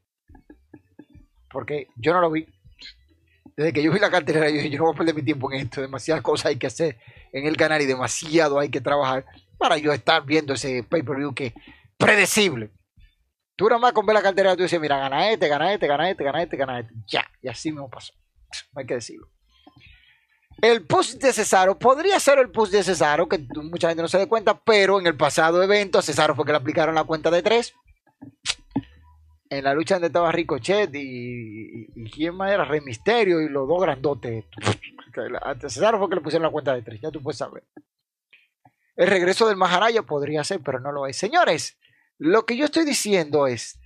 porque yo no lo vi. Desde que yo vi la cartelera, yo no voy a perder mi tiempo en esto. Demasiadas cosas hay que hacer en el canal y demasiado hay que trabajar para yo estar viendo ese pay-per-view que predecible. Tú nada más con ver la cartera, tú dices, mira, gana este, gana este, gana este, gana este, gana este. Ya, y así me pasó. No hay que decirlo. El push de Cesaro podría ser el push de Cesaro, que mucha gente no se da cuenta, pero en el pasado evento a Cesaro fue que le aplicaron la cuenta de tres. En la lucha donde estaba Ricochet y, y, quién más era, Rey Misterio y los dos grandotes. A Cesaro fue que le pusieron la cuenta de tres, ya tú puedes saber. El regreso del Maharaja podría ser, pero no lo es. Señores, lo que yo estoy diciendo es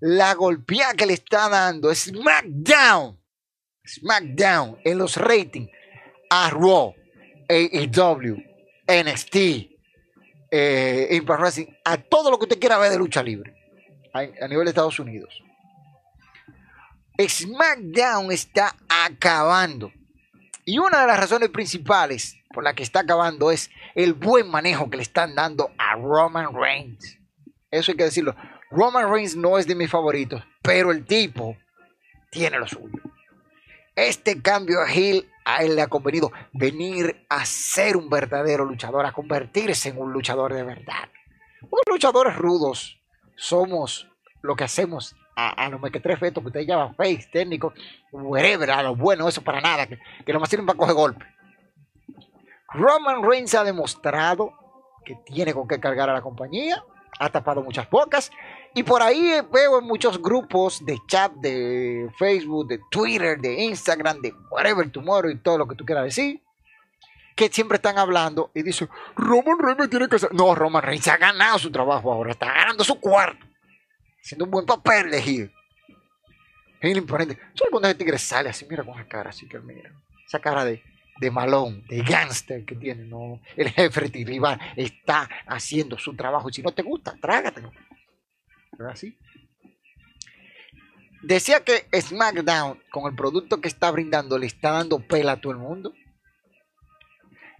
la golpeada que le está dando SmackDown, SmackDown en los ratings a AEW, NXT, eh, Impact a todo lo que usted quiera ver de lucha libre a, a nivel de Estados Unidos. SmackDown está acabando. Y una de las razones principales por la que está acabando es el buen manejo que le están dando a Roman Reigns. Eso hay que decirlo. Roman Reigns no es de mis favoritos, pero el tipo tiene lo suyo. Este cambio a Hill a él le ha convenido venir a ser un verdadero luchador, a convertirse en un luchador de verdad. Los luchadores rudos somos lo que hacemos a, los mequetres fetos que ustedes llaman face, técnico, whatever, a lo bueno, eso para nada, que, que más sirven para coger golpe. Roman Reigns ha demostrado que tiene con qué cargar a la compañía, ha tapado muchas bocas. Y por ahí veo en muchos grupos de chat, de Facebook, de Twitter, de Instagram, de whatever tomorrow y todo lo que tú quieras decir, que siempre están hablando y dicen, Roman Reigns tiene que ser... No, Roman Reigns ha ganado su trabajo ahora, está ganando su cuarto, haciendo un buen papel de Hill. Es imponente. Solo cuando ese tigre sale así, mira con esa cara, así que mira, esa cara de de malón, de gangster que tiene, ¿no? El jefe rival está haciendo su trabajo y si no te gusta, trágatelo. Decía que SmackDown, con el producto que está brindando, le está dando pela a todo el mundo.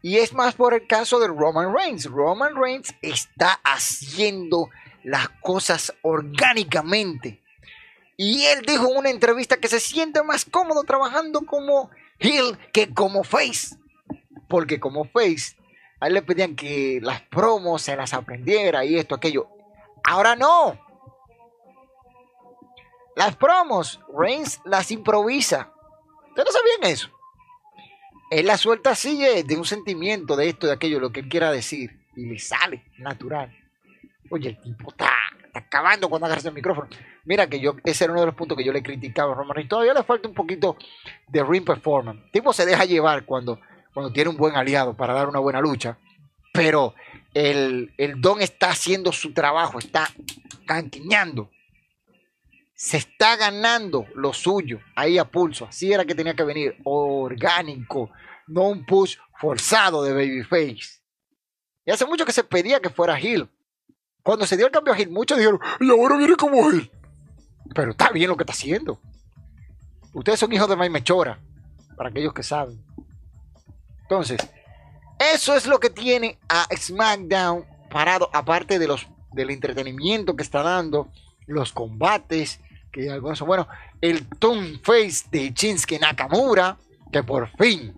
Y es más por el caso de Roman Reigns. Roman Reigns está haciendo las cosas orgánicamente. Y él dijo en una entrevista que se siente más cómodo trabajando como Hill que como Face. Porque como Face, a él le pedían que las promos se las aprendiera y esto, aquello. Ahora no. Las promos, Reigns las improvisa. ¿Ustedes no sabían eso? Él la suelta así de un sentimiento de esto, de aquello, lo que él quiera decir. Y le sale natural. Oye, el tipo está, acabando cuando agarra el micrófono. Mira que yo, ese era uno de los puntos que yo le criticaba a Roman Reigns. Todavía le falta un poquito de ring performance. El tipo se deja llevar cuando, cuando tiene un buen aliado para dar una buena lucha. Pero el, el don está haciendo su trabajo, está canquiñando. Se está ganando lo suyo ahí a pulso. Así era que tenía que venir, orgánico, no un push forzado de Babyface. Y hace mucho que se pedía que fuera Hill. Cuando se dio el cambio a Hill, muchos dijeron, y ahora viene como Hill. Pero está bien lo que está haciendo. Ustedes son hijos de Mike Mechora, para aquellos que saben. Entonces, eso es lo que tiene a SmackDown parado, aparte de los, del entretenimiento que está dando, los combates, que algunos son buenos, el Tone Face de Shinsuke Nakamura, que por fin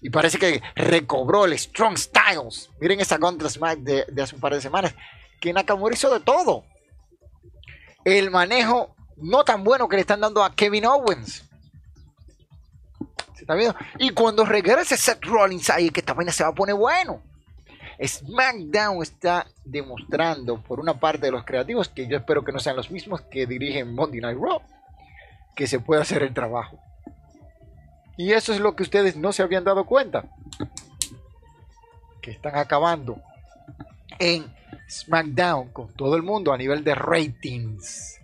y parece que recobró el Strong Styles. Miren esa contra Smack de, hace un par de semanas. Que Nakamura hizo de todo. El manejo no tan bueno que le están dando a Kevin Owens. ¿Se está viendo? Y cuando regrese Seth Rollins ahí, que esta vaina se va a poner bueno. SmackDown está demostrando por una parte de los creativos, que yo espero que no sean los mismos que dirigen Monday Night Raw, que se puede hacer el trabajo. Y eso es lo que ustedes no se habían dado cuenta. Que están acabando en SmackDown con todo el mundo a nivel de ratings.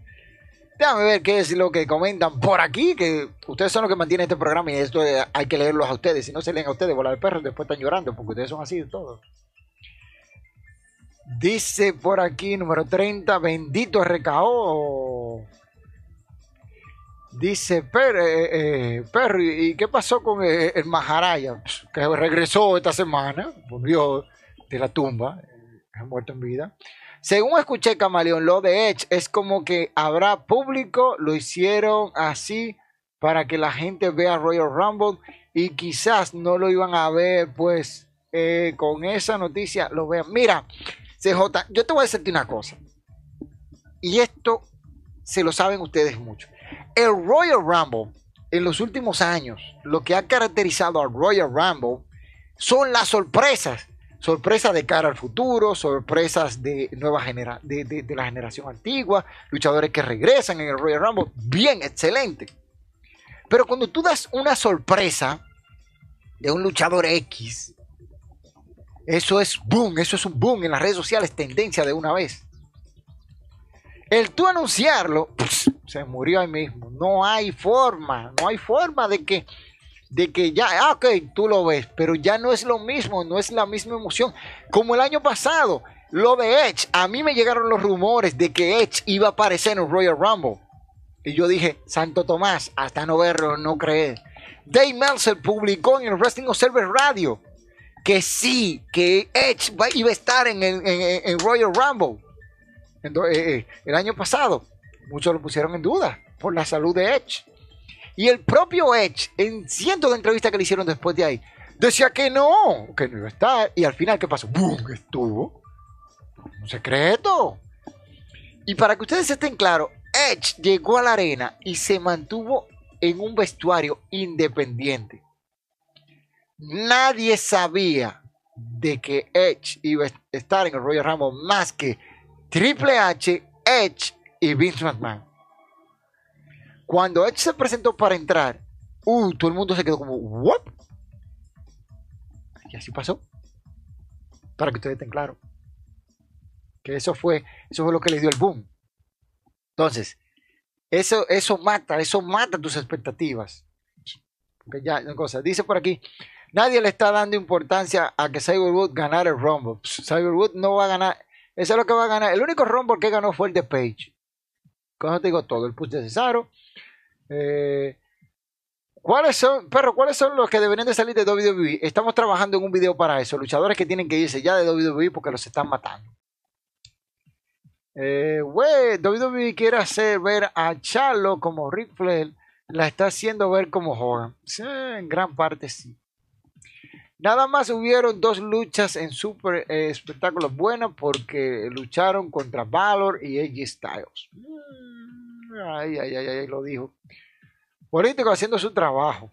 Déjame ver qué es lo que comentan por aquí, que ustedes son los que mantienen este programa y esto hay que leerlos a ustedes. Si no se leen a ustedes, bola de perros, después están llorando porque ustedes son así de todos. Dice por aquí, número 30, bendito RKO. Dice eh, eh, Perry, ¿y qué pasó con el, el Maharaya? Que regresó esta semana, volvió de la tumba, ha muerto en vida. Según escuché Camaleón, lo de Edge es como que habrá público, lo hicieron así para que la gente vea Royal Rumble y quizás no lo iban a ver, pues eh, con esa noticia lo vean. Mira, CJ, yo te voy a decirte una cosa, y esto se lo saben ustedes mucho. El Royal Rumble, en los últimos años, lo que ha caracterizado al Royal Rumble son las sorpresas. Sorpresas de cara al futuro, sorpresas de, genera de, de la generación antigua, luchadores que regresan en el Royal Rumble. Bien, excelente. Pero cuando tú das una sorpresa de un luchador X, eso es boom, eso es un boom en las redes sociales, tendencia de una vez. El tú anunciarlo, se murió ahí mismo. No hay forma, no hay forma de que, de que ya, ah, ok, tú lo ves, pero ya no es lo mismo, no es la misma emoción. Como el año pasado, lo de Edge, a mí me llegaron los rumores de que Edge iba a aparecer en el Royal Rumble. Y yo dije, Santo Tomás, hasta no verlo, no creer. Dave Meltzer publicó en el Wrestling Observer Radio que sí, que Edge iba a estar en Royal Rumble. Eh, eh, el año pasado. Muchos lo pusieron en duda por la salud de Edge. Y el propio Edge, en cientos de entrevistas que le hicieron después de ahí, decía que no, que no iba a estar. Y al final, ¿qué pasó? ¡Bum! Estuvo. Un secreto. Y para que ustedes estén claros, Edge llegó a la arena y se mantuvo en un vestuario independiente. Nadie sabía de que Edge iba a estar en el Royal Rumble más que Triple H, Edge y Vince McMahon. Cuando Edge se presentó para entrar, uh, todo el mundo se quedó como, ¿what? Y así pasó. Para que ustedes estén claros. Que eso fue, eso fue lo que le dio el boom. Entonces, eso, eso mata, eso mata tus expectativas. Porque ya, una cosa, dice por aquí, nadie le está dando importancia a que Cyberwood ganara el Rumble. Cyberwood no va a ganar, eso es lo que va a ganar. El único Rumble que ganó fue el de Page. Con te digo todo. El push de Cesaro. Eh, ¿Cuáles son, perro, cuáles son los que deberían de salir de WWE? Estamos trabajando en un video para eso. Luchadores que tienen que irse ya de WWE porque los están matando. Eh, WWE quiere hacer ver a Charlo como Rick Flair. La está haciendo ver como Hogan. en gran parte sí. Nada más hubieron dos luchas en super eh, espectáculos buenas porque lucharon contra Valor y AJ Styles. Mm, ay, ay, ay, ay, lo dijo. Político haciendo su trabajo.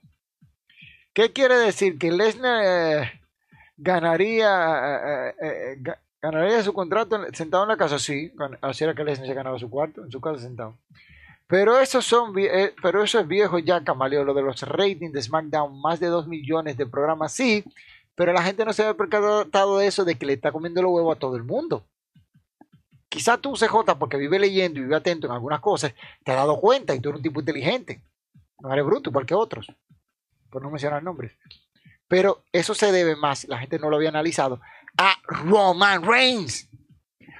¿Qué quiere decir? Que Lesnar eh, ganaría, eh, ganaría su contrato sentado en la casa. Sí, así era que Lesnar se ganaba su cuarto, en su casa sentado. Pero eso, son, eh, pero eso es viejo ya, Camaleo, lo de los ratings de SmackDown, más de 2 millones de programas, sí, pero la gente no se había percatado de eso, de que le está comiendo los huevos a todo el mundo. quizá tú, CJ, porque vive leyendo y vive atento en algunas cosas, te has dado cuenta y tú eres un tipo inteligente. No eres bruto igual que otros, por no mencionar nombres. Pero eso se debe más, la gente no lo había analizado, a Roman Reigns.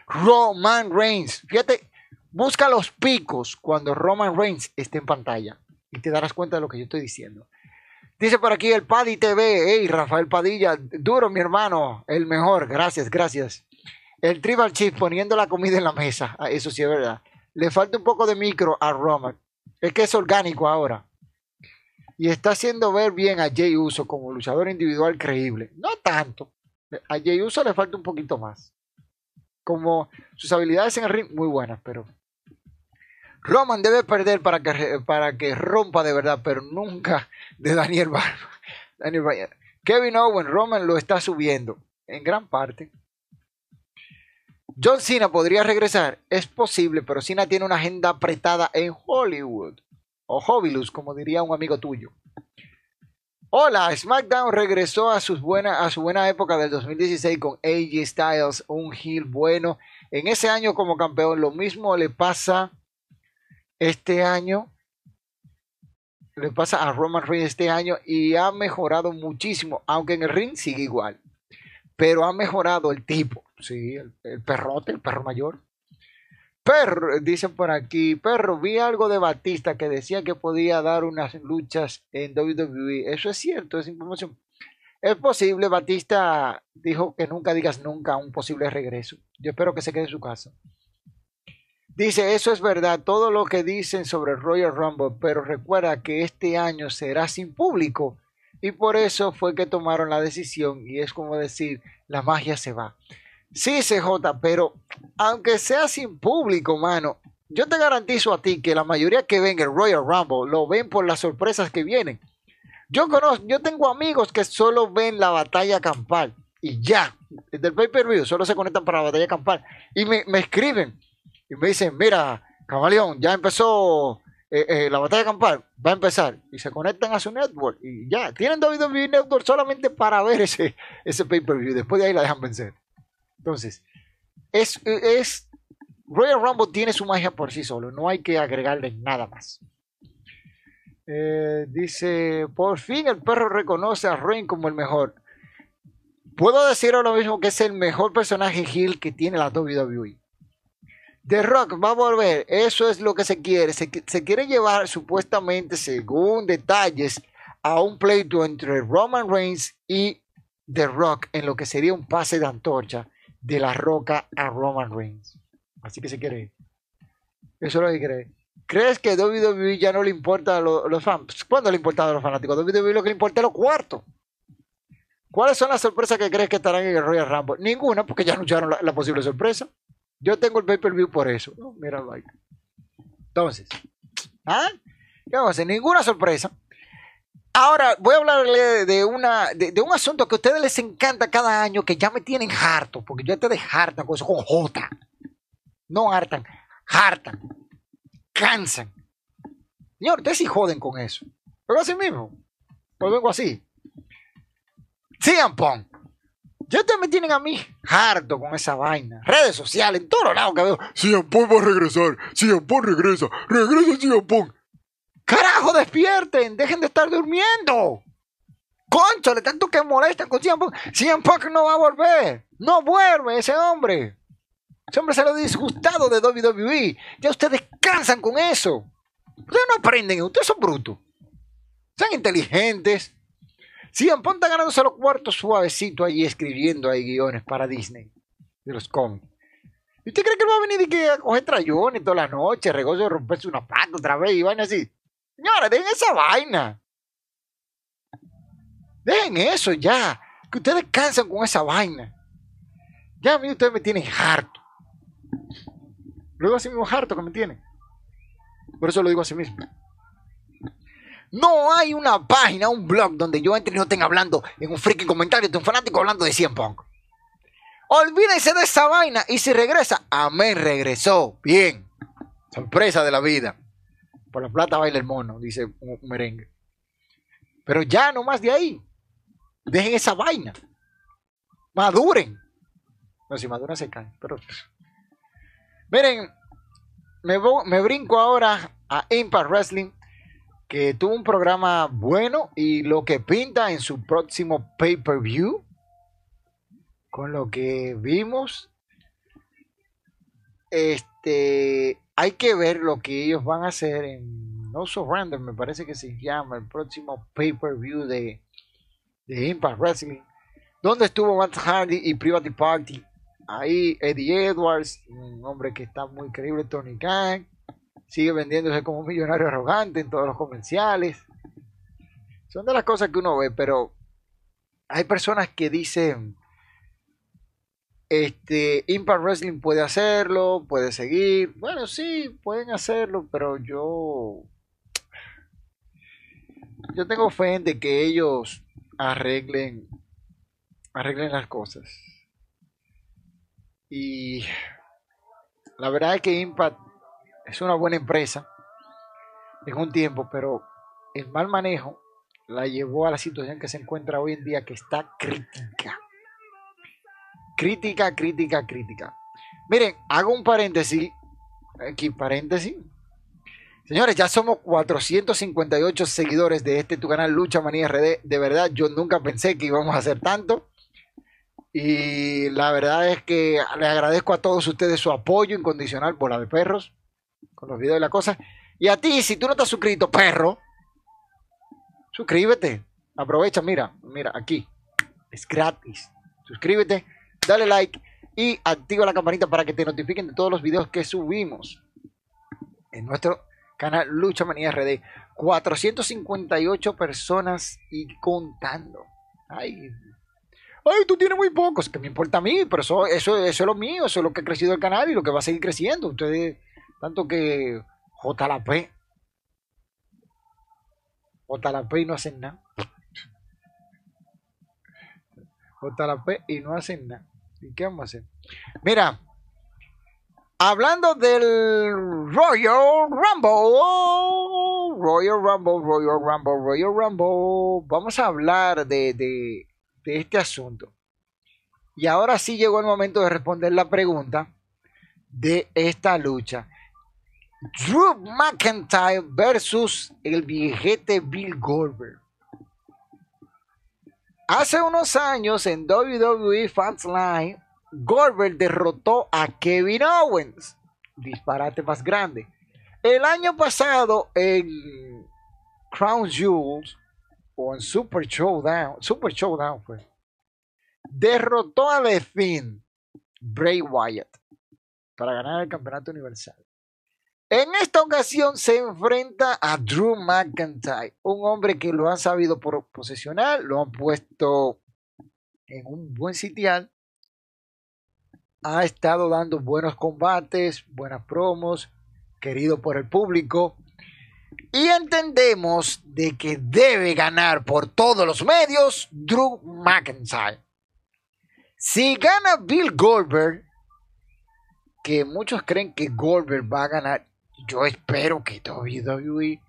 Roman Reigns. Fíjate, busca los picos cuando Roman Reigns esté en pantalla y te darás cuenta de lo que yo estoy diciendo. Dice por aquí el Paddy TV, hey Rafael Padilla, duro mi hermano, el mejor, gracias, gracias. El Tribal Chief poniendo la comida en la mesa, ah, eso sí es verdad. Le falta un poco de micro a Roman, es que es orgánico ahora. Y está haciendo ver bien a Jay Uso como luchador individual creíble. No tanto. A Jay Uso le falta un poquito más. Como sus habilidades en el ring, muy buenas, pero Roman debe perder para que, para que rompa de verdad, pero nunca de Daniel. Daniel Kevin Owen, Roman lo está subiendo, en gran parte. John Cena podría regresar, es posible, pero Cena tiene una agenda apretada en Hollywood, o Hobilus, como diría un amigo tuyo. Hola, SmackDown regresó a, sus a su buena época del 2016 con AJ Styles, un heel bueno. En ese año como campeón, lo mismo le pasa este año le pasa a Roman Reigns este año y ha mejorado muchísimo, aunque en el ring sigue igual. Pero ha mejorado el tipo, sí, el, perrote, el perro mayor. Perro, dicen por aquí, perro, vi algo de Batista que decía que podía dar unas luchas en WWE. Eso es cierto, es información. Es posible, Batista dijo que nunca digas nunca un posible regreso. Yo espero que se quede en su casa. Dice, eso es verdad, todo lo que dicen sobre Royal Rumble, pero recuerda que este año será sin público y por eso fue que tomaron la decisión y es como decir, la magia se va. Sí, CJ, pero aunque sea sin público, mano, yo te garantizo a ti que la mayoría que ven el Royal Rumble lo ven por las sorpresas que vienen. Yo conozco, yo tengo amigos que solo ven la batalla campal y ya, del pay-per-view, solo se conectan para la batalla campal y me, me escriben y me dicen, mira, Camaleón, ya empezó eh, eh, la batalla campal, va a empezar. Y se conectan a su network y ya, tienen WWE Network solamente para ver ese, ese pay-per-view. Después de ahí la dejan vencer. Entonces, es, es Royal Rumble tiene su magia por sí solo, no hay que agregarle nada más. Eh, dice, por fin el perro reconoce a Reign como el mejor. Puedo decir ahora mismo que es el mejor personaje Hill que tiene la WWE. The Rock va a volver, eso es lo que se quiere. Se, quiere llevar supuestamente, según detalles, a un pleito entre Roman Reigns y The Rock en lo que sería un pase de antorcha de la roca a Roman Reigns. Así que se quiere. Eso es lo que cree. ¿Crees que WWE ya no le importa a los, fans? ¿Cuándo le importa a los fanáticos? WWE lo que le importa es los cuartos. ¿Cuáles son las sorpresas que crees que estarán en el Royal Rumble? Ninguna, porque ya anunciaron la posible sorpresa. Yo tengo el pay-per-view por eso. ¿no? Ahí. Entonces, ¿ah? ¿Qué vamos a hacer? Ninguna sorpresa. Ahora voy a hablarle de, una, de, un asunto que a ustedes les encanta cada año, que ya me tienen harto, porque yo te hartan con eso, con J. No hartan, hartan, cansan. Señor, ustedes sí joden con eso. Pero así mismo. Pues vengo así. Pong. Ya ustedes me tienen a mí harto con esa vaina. Redes sociales, en todos lados que veo. Cien va a regresar. Cien regresa. Regresa Cien ¡Carajo, despierten! ¡Dejen de estar durmiendo! ¡Conchale, tanto que molestan con Cien Pong! Cien no va a volver. No vuelve ese hombre. Ese hombre se lo ha disgustado de WWE. Ya ustedes cansan con eso. Ustedes no aprenden, ustedes son brutos. Sean inteligentes Sí, Pong está ganándose los cuartos suavecito ahí escribiendo ahí guiones para Disney de los cómics. ¿Y usted cree que él va a venir y que a coger trayones toda la noche, regozo de romperse una pata otra vez y vaina así? Señores, dejen esa vaina. Dejen eso ya. Que ustedes cansan con esa vaina. Ya a mí ustedes me tienen harto. Luego así mismo harto que me tienen. Por eso lo digo así mismo. No hay una página, un blog donde yo entre y no estén hablando en un freaking comentario de un fanático hablando de 100 Punk. Olvídense de esa vaina y si regresa, amén, regresó. Bien. Sorpresa de la vida. Por la plata baila el mono, dice un merengue. Pero ya no más de ahí. Dejen esa vaina. Maduren. No, si maduran se caen. Pero Miren, me, brinco ahora a Impact Wrestling, que tuvo un programa bueno y lo que pinta en su próximo pay-per-view, con lo que vimos, este, hay que ver lo que ellos van a hacer en No Surrender, me parece que se llama el próximo pay-per-view de, de Impact Wrestling, donde estuvo Matt Hardy y Private Party. Ahí Eddie Edwards, un hombre que está muy creíble, Tony Khan, sigue vendiéndose como un millonario arrogante en todos los comerciales. Son de las cosas que uno ve, pero hay personas que dicen, este, Impact Wrestling puede hacerlo, puede seguir. Bueno, sí, pueden hacerlo, pero yo, yo tengo fe en que ellos arreglen, arreglen las cosas. Y la verdad es que Impact es una buena empresa en un tiempo, pero el mal manejo la llevó a la situación que se encuentra hoy en día, que está crítica. Crítica, crítica, crítica. Miren, hago un paréntesis. Aquí, paréntesis. Señores, ya somos 458 seguidores de este tu canal Lucha Manía RD. De verdad, yo nunca pensé que íbamos a hacer tanto. Y la verdad es que les agradezco a todos ustedes su apoyo incondicional por la de perros, con los videos y la cosa. Y a ti, si tú no estás suscrito, perro, suscríbete. Aprovecha, mira, mira, aquí. Es gratis. Suscríbete, dale like y activa la campanita para que te notifiquen de todos los videos que subimos en nuestro canal Lucha Manía RD. 458 personas y contando. Ay, ay, tú tienes muy pocos, que me importa a mí, pero eso, eso, eso es lo mío, eso es lo que ha crecido el canal y lo que va a seguir creciendo. Ustedes, tanto que JLP, JLP y no hacen nada. JLP y no hacen nada. ¿Y qué vamos a hacer? Mira, hablando del Royal Rumble, Royal Rumble, Royal Rumble, Royal Rumble, vamos a hablar de, de, de este asunto. Y ahora sí llegó el momento de responder la pregunta de esta lucha. Drew McIntyre versus el viejete Bill Goldberg. Hace unos años en WWE Fans Line, Goldberg derrotó a Kevin Owens. Disparate más grande. El año pasado en Crown Jewels o en Super Showdown, Super Showdown fue, derrotó a The Finn, Bray Wyatt, para ganar el campeonato universal. En esta ocasión se enfrenta a Drew McIntyre, un hombre que lo han sabido por posesionar, lo han puesto en un buen sitial, ha estado dando buenos combates, buenas promos, querido por el público, y entendemos de que debe ganar por todos los medios Drew McIntyre. Si gana Bill Goldberg, que muchos creen que Goldberg va a ganar, yo espero que WWE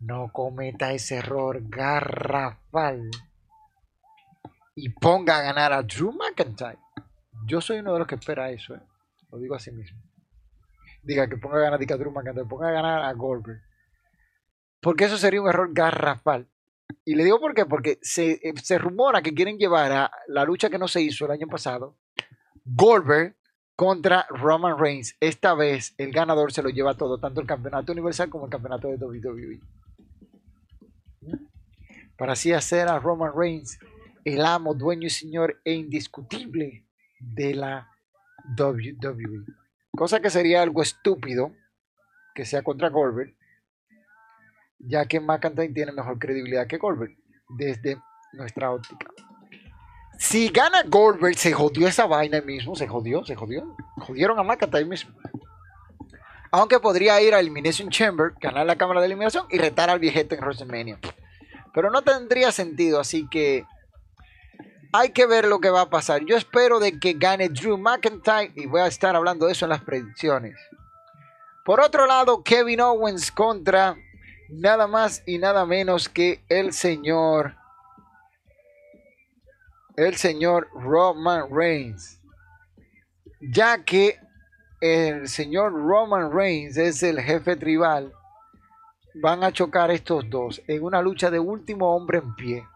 no cometa ese error garrafal y ponga a ganar a Drew McIntyre. Yo soy uno de los que espera eso, ¿eh? lo digo así mismo. Diga que ponga a ganar a Drew McIntyre, ponga a ganar a Goldberg. Porque eso sería un error garrafal. Y le digo por qué, porque se, eh, se rumora que quieren llevar a la lucha que no se hizo el año pasado, Goldberg contra Roman Reigns. Esta vez el ganador se lo lleva todo, tanto el campeonato universal como el campeonato de WWE. Para así hacer a Roman Reigns el amo, dueño y señor e indiscutible de la WWE. Cosa que sería algo estúpido que sea contra Goldberg, ya que McIntyre tiene mejor credibilidad que Goldberg desde nuestra óptica. Si gana Goldberg, se jodió esa vaina mismo, se jodió, se jodió. Jodieron a McIntyre mismo. Aunque podría ir a Elimination Chamber, ganar la cámara de eliminación y retar al viejete en WrestleMania. Pero no tendría sentido, así que hay que ver lo que va a pasar. Yo espero de que gane Drew McIntyre y voy a estar hablando de eso en las predicciones. Por otro lado, Kevin Owens contra nada más y nada menos que el señor el señor Roman Reigns. Ya que el señor Roman Reigns es el jefe tribal, van a chocar estos dos en una lucha de último hombre en pie.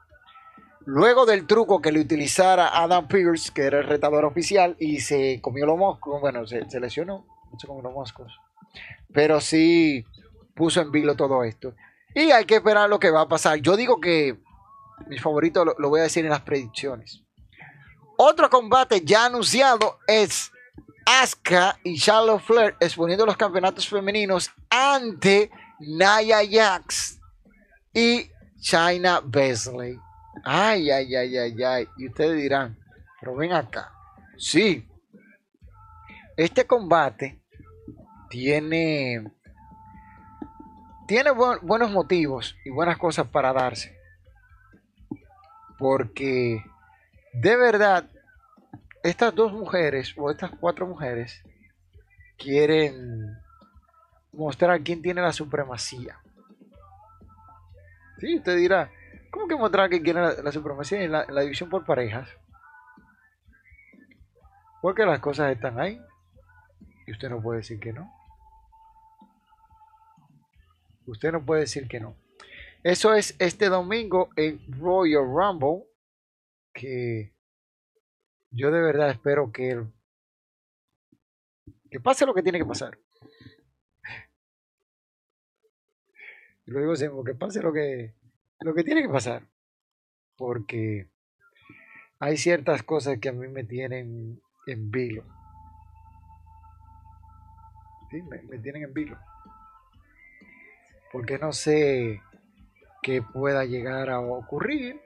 Luego del truco que le utilizara Adam Pierce, que era el retador oficial, y se comió los moscos, bueno, se, se lesionó, no se comió los moscos, pero sí puso en vilo todo esto. Y hay que esperar lo que va a pasar. Yo digo que mi favorito lo, voy a decir en las predicciones. Otro combate ya anunciado es Asuka y Charlotte Flair exponiendo los campeonatos femeninos ante Nia Jax y China Besley. Ay, ay, ay, ay, ay. Y ustedes dirán, pero ven acá. Sí. Este combate tiene tiene bu- buenos motivos y buenas cosas para darse. Porque de verdad, estas dos mujeres o estas cuatro mujeres quieren mostrar quién tiene la supremacía. Sí, usted dirá, ¿cómo que mostrar quién tiene la, supremacía en la, en la división por parejas? Porque las cosas están ahí y usted no puede decir que no. Usted no puede decir que no. Eso es este domingo en Royal Rumble. Que yo de verdad espero que, que pase lo que tiene que pasar. Lo digo siempre, que pase lo que, lo que tiene que pasar. Porque hay ciertas cosas que a mí me tienen en vilo. Sí, me, me tienen en vilo porque no sé qué pueda llegar a ocurrir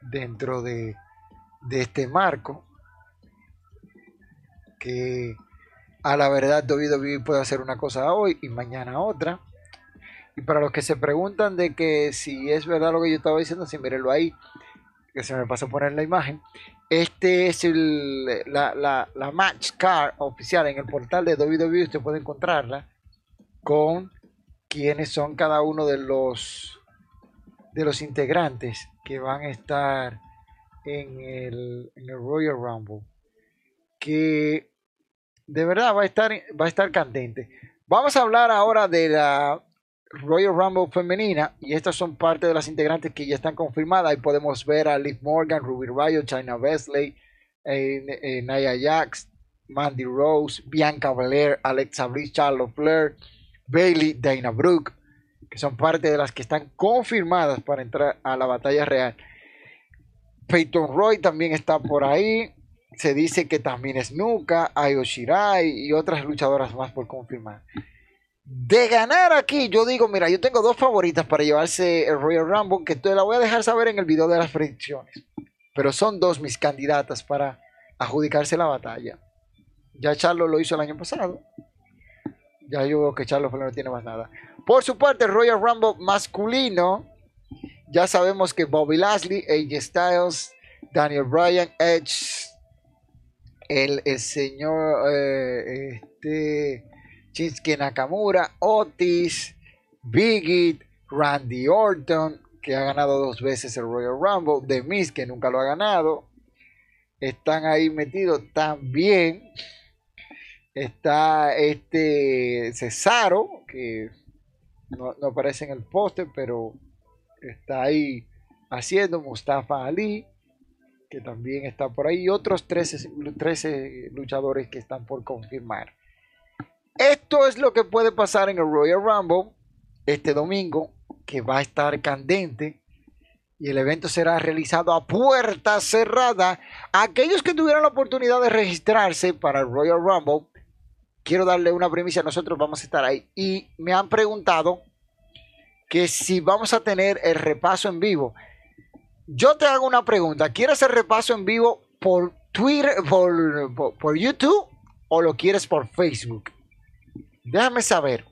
dentro de, de este marco que a la verdad WWE puede hacer una cosa hoy y mañana otra. Y para los que se preguntan de que si es verdad lo que yo estaba diciendo, si mírenlo ahí que se me pasó poner la imagen. Este es el, la, la, la match card oficial en el portal de WWE usted puede encontrarla con quiénes son cada uno de los de los integrantes que van a estar en el, Royal Rumble que de verdad va a estar va a estar candente. Vamos a hablar ahora de la Royal Rumble femenina y estas son parte de las integrantes que ya están confirmadas. Ahí podemos ver a Liv Morgan, Ruby Riot, China Wesley, eh, eh, Nia Jax, Mandy Rose, Bianca Belair, Alexa Bliss, Charlotte Flair Bailey, Dana Brooke, que son parte de las que están confirmadas para entrar a la batalla real. Peyton Roy también está por ahí. Se dice que también es Nuka, Ayo Shirai y otras luchadoras más por confirmar. De ganar aquí, yo digo, mira, yo tengo dos favoritas para llevarse el Royal Rumble, que te la voy a dejar saber en el video de las predicciones. Pero son dos mis candidatas para adjudicarse la batalla. Ya Charlo lo hizo el año pasado ya yo veo que Flair no tiene más nada. Por su parte, el Royal Rumble masculino, ya sabemos que Bobby Lashley, AJ Styles, Daniel Bryan, Edge, el, señor eh, este, Nakamura, Otis, Biggie, Randy Orton, que ha ganado dos veces el Royal Rumble, The Miz, que nunca lo ha ganado, están ahí metidos también. Está este Cesaro, que no, aparece en el póster, pero está ahí haciendo Mustafa Ali, que también está por ahí, y otros 13, 13 luchadores que están por confirmar. Esto es lo que puede pasar en el Royal Rumble este domingo, que va a estar candente. Y el evento será realizado a puerta cerrada. Aquellos que tuvieron la oportunidad de registrarse para el Royal Rumble, quiero darle una premisa, nosotros vamos a estar ahí. Y me han preguntado que si vamos a tener el repaso en vivo. Yo te hago una pregunta, ¿quieres el repaso en vivo por Twitter, por, por, por YouTube o lo quieres por Facebook? Déjame saber,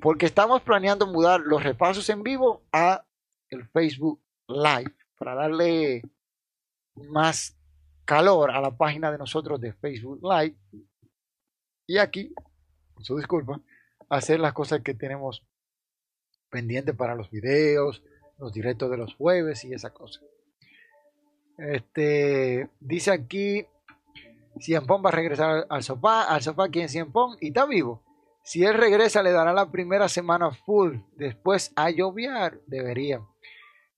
porque estamos planeando mudar los repasos en vivo a el Facebook Live para darle más calor a la página de nosotros de Facebook Live y aquí, con su disculpa, hacer las cosas que tenemos pendientes para los videos, los directos de los jueves y esa cosa. Este dice aquí Cien va a regresar al sofá, al sofá quien Cien Pong y está vivo. Si él regresa, le dará la primera semana full. Después a lloviar, debería.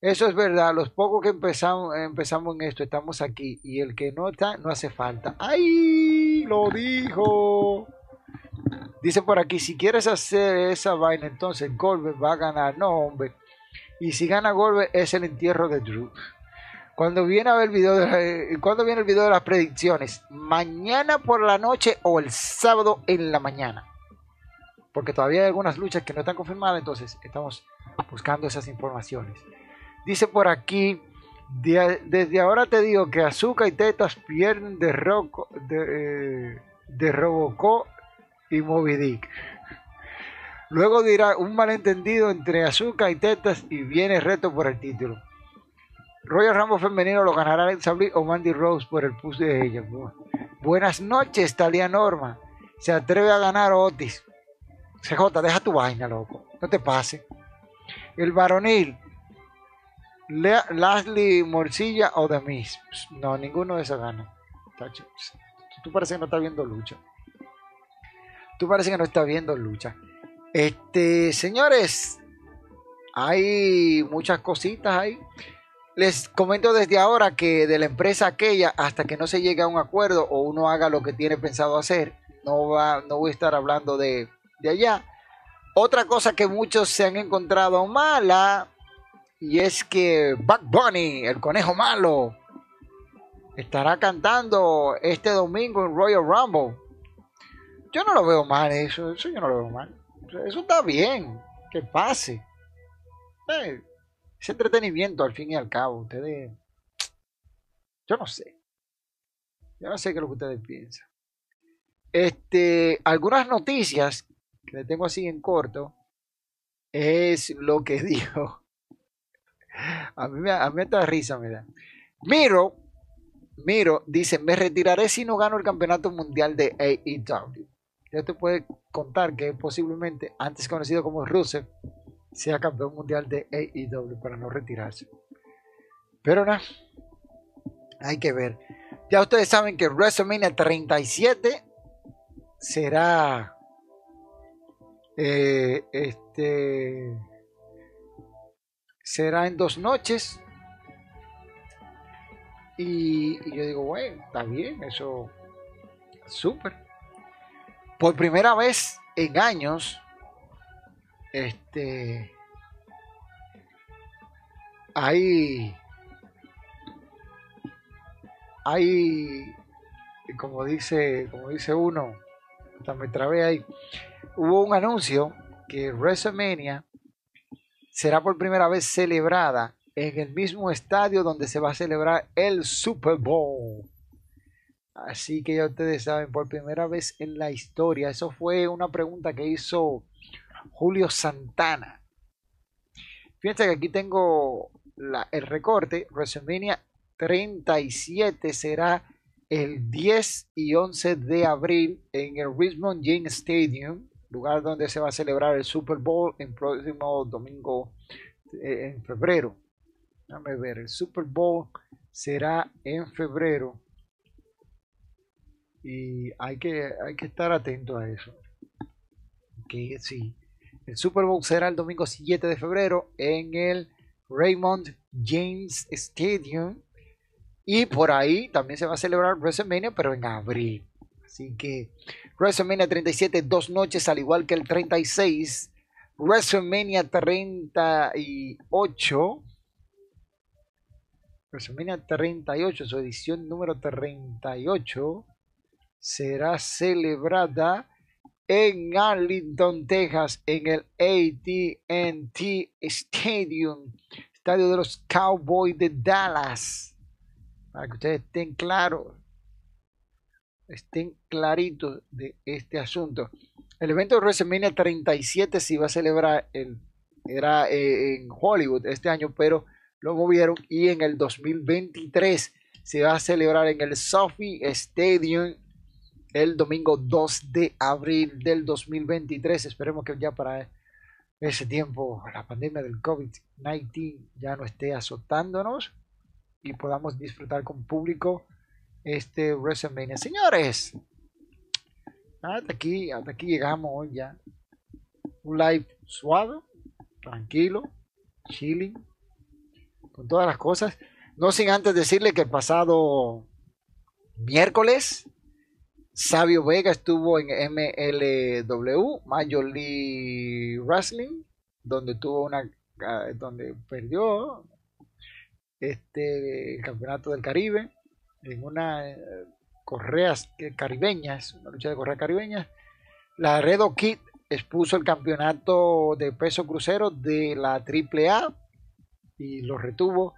Eso es verdad. Los pocos que empezamos, empezamos en esto, estamos aquí. Y el que no está, no hace falta. ¡Ay! Lo dijo. Dice por aquí, si quieres hacer esa vaina, entonces Goldberg va a ganar. No, hombre. Y si gana Goldberg, es el entierro de Drew. Cuando viene a ver el video de, cuando viene el video de las predicciones, mañana por la noche o el sábado en la mañana. Porque todavía hay algunas luchas que no están confirmadas, entonces estamos buscando esas informaciones. Dice por aquí, desde ahora te digo que Azúcar y Tetas pierden de, Roco, de, eh, de y Moby Dick. Luego dirá un malentendido entre Azúcar y Tetas y viene reto por el título. Royal Rambo femenino lo ganará Sabri o Mandy Rose por el push de ella. Buenas noches, Talia Norma. Se atreve a ganar Otis. CJ, deja tu vaina, loco. No te pase. El varonil. Lashley Morcilla o Demis. No, ninguno de esos gana. Tú parece que no estás viendo lucha. Tú parece que no estás viendo lucha. Este, señores, hay muchas cositas ahí. Les comento desde ahora que de la empresa aquella, hasta que no se llegue a un acuerdo o uno haga lo que tiene pensado hacer, no, va, no voy a estar hablando de, de allá. Otra cosa que muchos se han encontrado mala, y es que Buck Bunny, el conejo malo, estará cantando este domingo en Royal Rumble. Yo no lo veo mal eso, eso yo no lo veo mal. Eso está bien, que pase. Eh, es entretenimiento al fin y al cabo. Ustedes. Yo no sé. Yo no sé qué es lo que ustedes piensan. Este, algunas noticias que le tengo así en corto es lo que dijo. A mí, a mí risa me da. Miro, Miro dice, me retiraré si no gano el campeonato mundial de AEW. Ya te puede contar que posiblemente, antes conocido como Rusev, sea campeón mundial de AEW para no retirarse. Pero nada, hay que ver. Ya ustedes saben que WrestleMania 37 será eh, este será en dos noches. Y, yo digo, bueno, está bien, eso súper. Por primera vez en años, este hay hay como dice como dice uno hasta me trabé ahí hubo un anuncio que WrestleMania será por primera vez celebrada en el mismo estadio donde se va a celebrar el Super Bowl así que ya ustedes saben por primera vez en la historia eso fue una pregunta que hizo Julio Santana. Fíjense que aquí tengo el recorte. WrestleMania 37 será el 10 y 11 de abril en el Richmond James Stadium, lugar donde se va a celebrar el Super Bowl en próximo domingo eh, en febrero. Déjame ver, el Super Bowl será en febrero y hay que, hay que estar atento a eso. Que sí, el Super Bowl será el domingo 7 de febrero en el Raymond James Stadium. Y por ahí también se va a celebrar WrestleMania, pero en abril. Así que WrestleMania 37, dos noches, al igual que el 36. WrestleMania 38. WrestleMania 38, su edición número 38, será celebrada en Arlington, Texas, en el ATT Stadium, estadio de los Cowboys de Dallas. Para que ustedes estén claros, estén claritos de este asunto. El evento de WrestleMania 37 se iba a celebrar, el, era eh, en Hollywood este año, pero lo movieron y en el 2023 se va a celebrar en el Sophie Stadium el domingo 2 de abril del 2023. Esperemos que ya para ese tiempo la pandemia del COVID-19 ya no esté azotándonos y podamos disfrutar con público este WrestleMania. Señores, hasta aquí, hasta aquí llegamos hoy ya. Un live suave, tranquilo, chilling, con todas las cosas. No sin antes decirle que el pasado miércoles, Sabio Vega estuvo en MLW, Major League Wrestling, donde tuvo una, ah, donde perdió este el campeonato del Caribe en una eh, correas caribeñas, una lucha de correas caribeñas. La Redo Kid expuso el campeonato de peso crucero de la AAA y lo retuvo.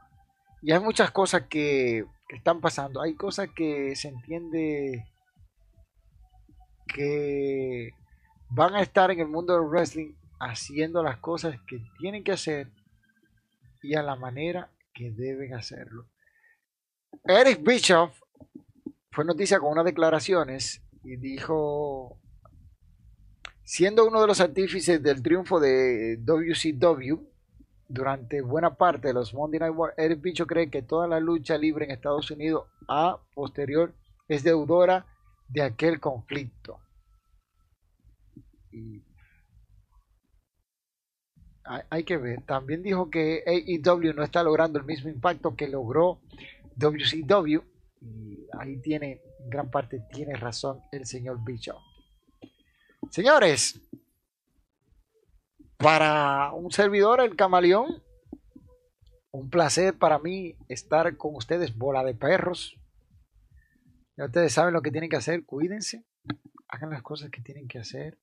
Y hay muchas cosas que están pasando. Hay cosas que se entiende que van a estar en el mundo del wrestling haciendo las cosas que tienen que hacer y a la manera que deben hacerlo. Eric Bischoff fue noticia con unas declaraciones y dijo, siendo uno de los artífices del triunfo de WCW durante buena parte de los Monday Night War, Eric Bischoff cree que toda la lucha libre en Estados Unidos a posterior es deudora de aquel conflicto. Y hay, que ver. También dijo que AEW no está logrando el mismo impacto que logró WCW. Y ahí tiene, en gran parte, tiene razón el señor Bicho. Señores, para un servidor, el camaleón, un placer para mí estar con ustedes, bola de perros. Ya ustedes saben lo que tienen que hacer, cuídense, hagan las cosas que tienen que hacer,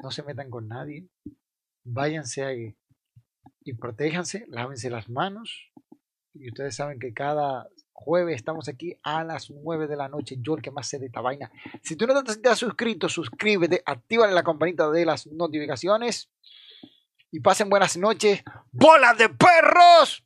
no se metan con nadie, váyanse ahí y protéjanse, lávense las manos. Y ustedes saben que cada jueves estamos aquí a las 9 de la noche. Yo el que más sé de esta vaina. Si tú no te has suscrito, suscríbete, activa la campanita de las notificaciones. Y pasen buenas noches. ¡Bola de perros!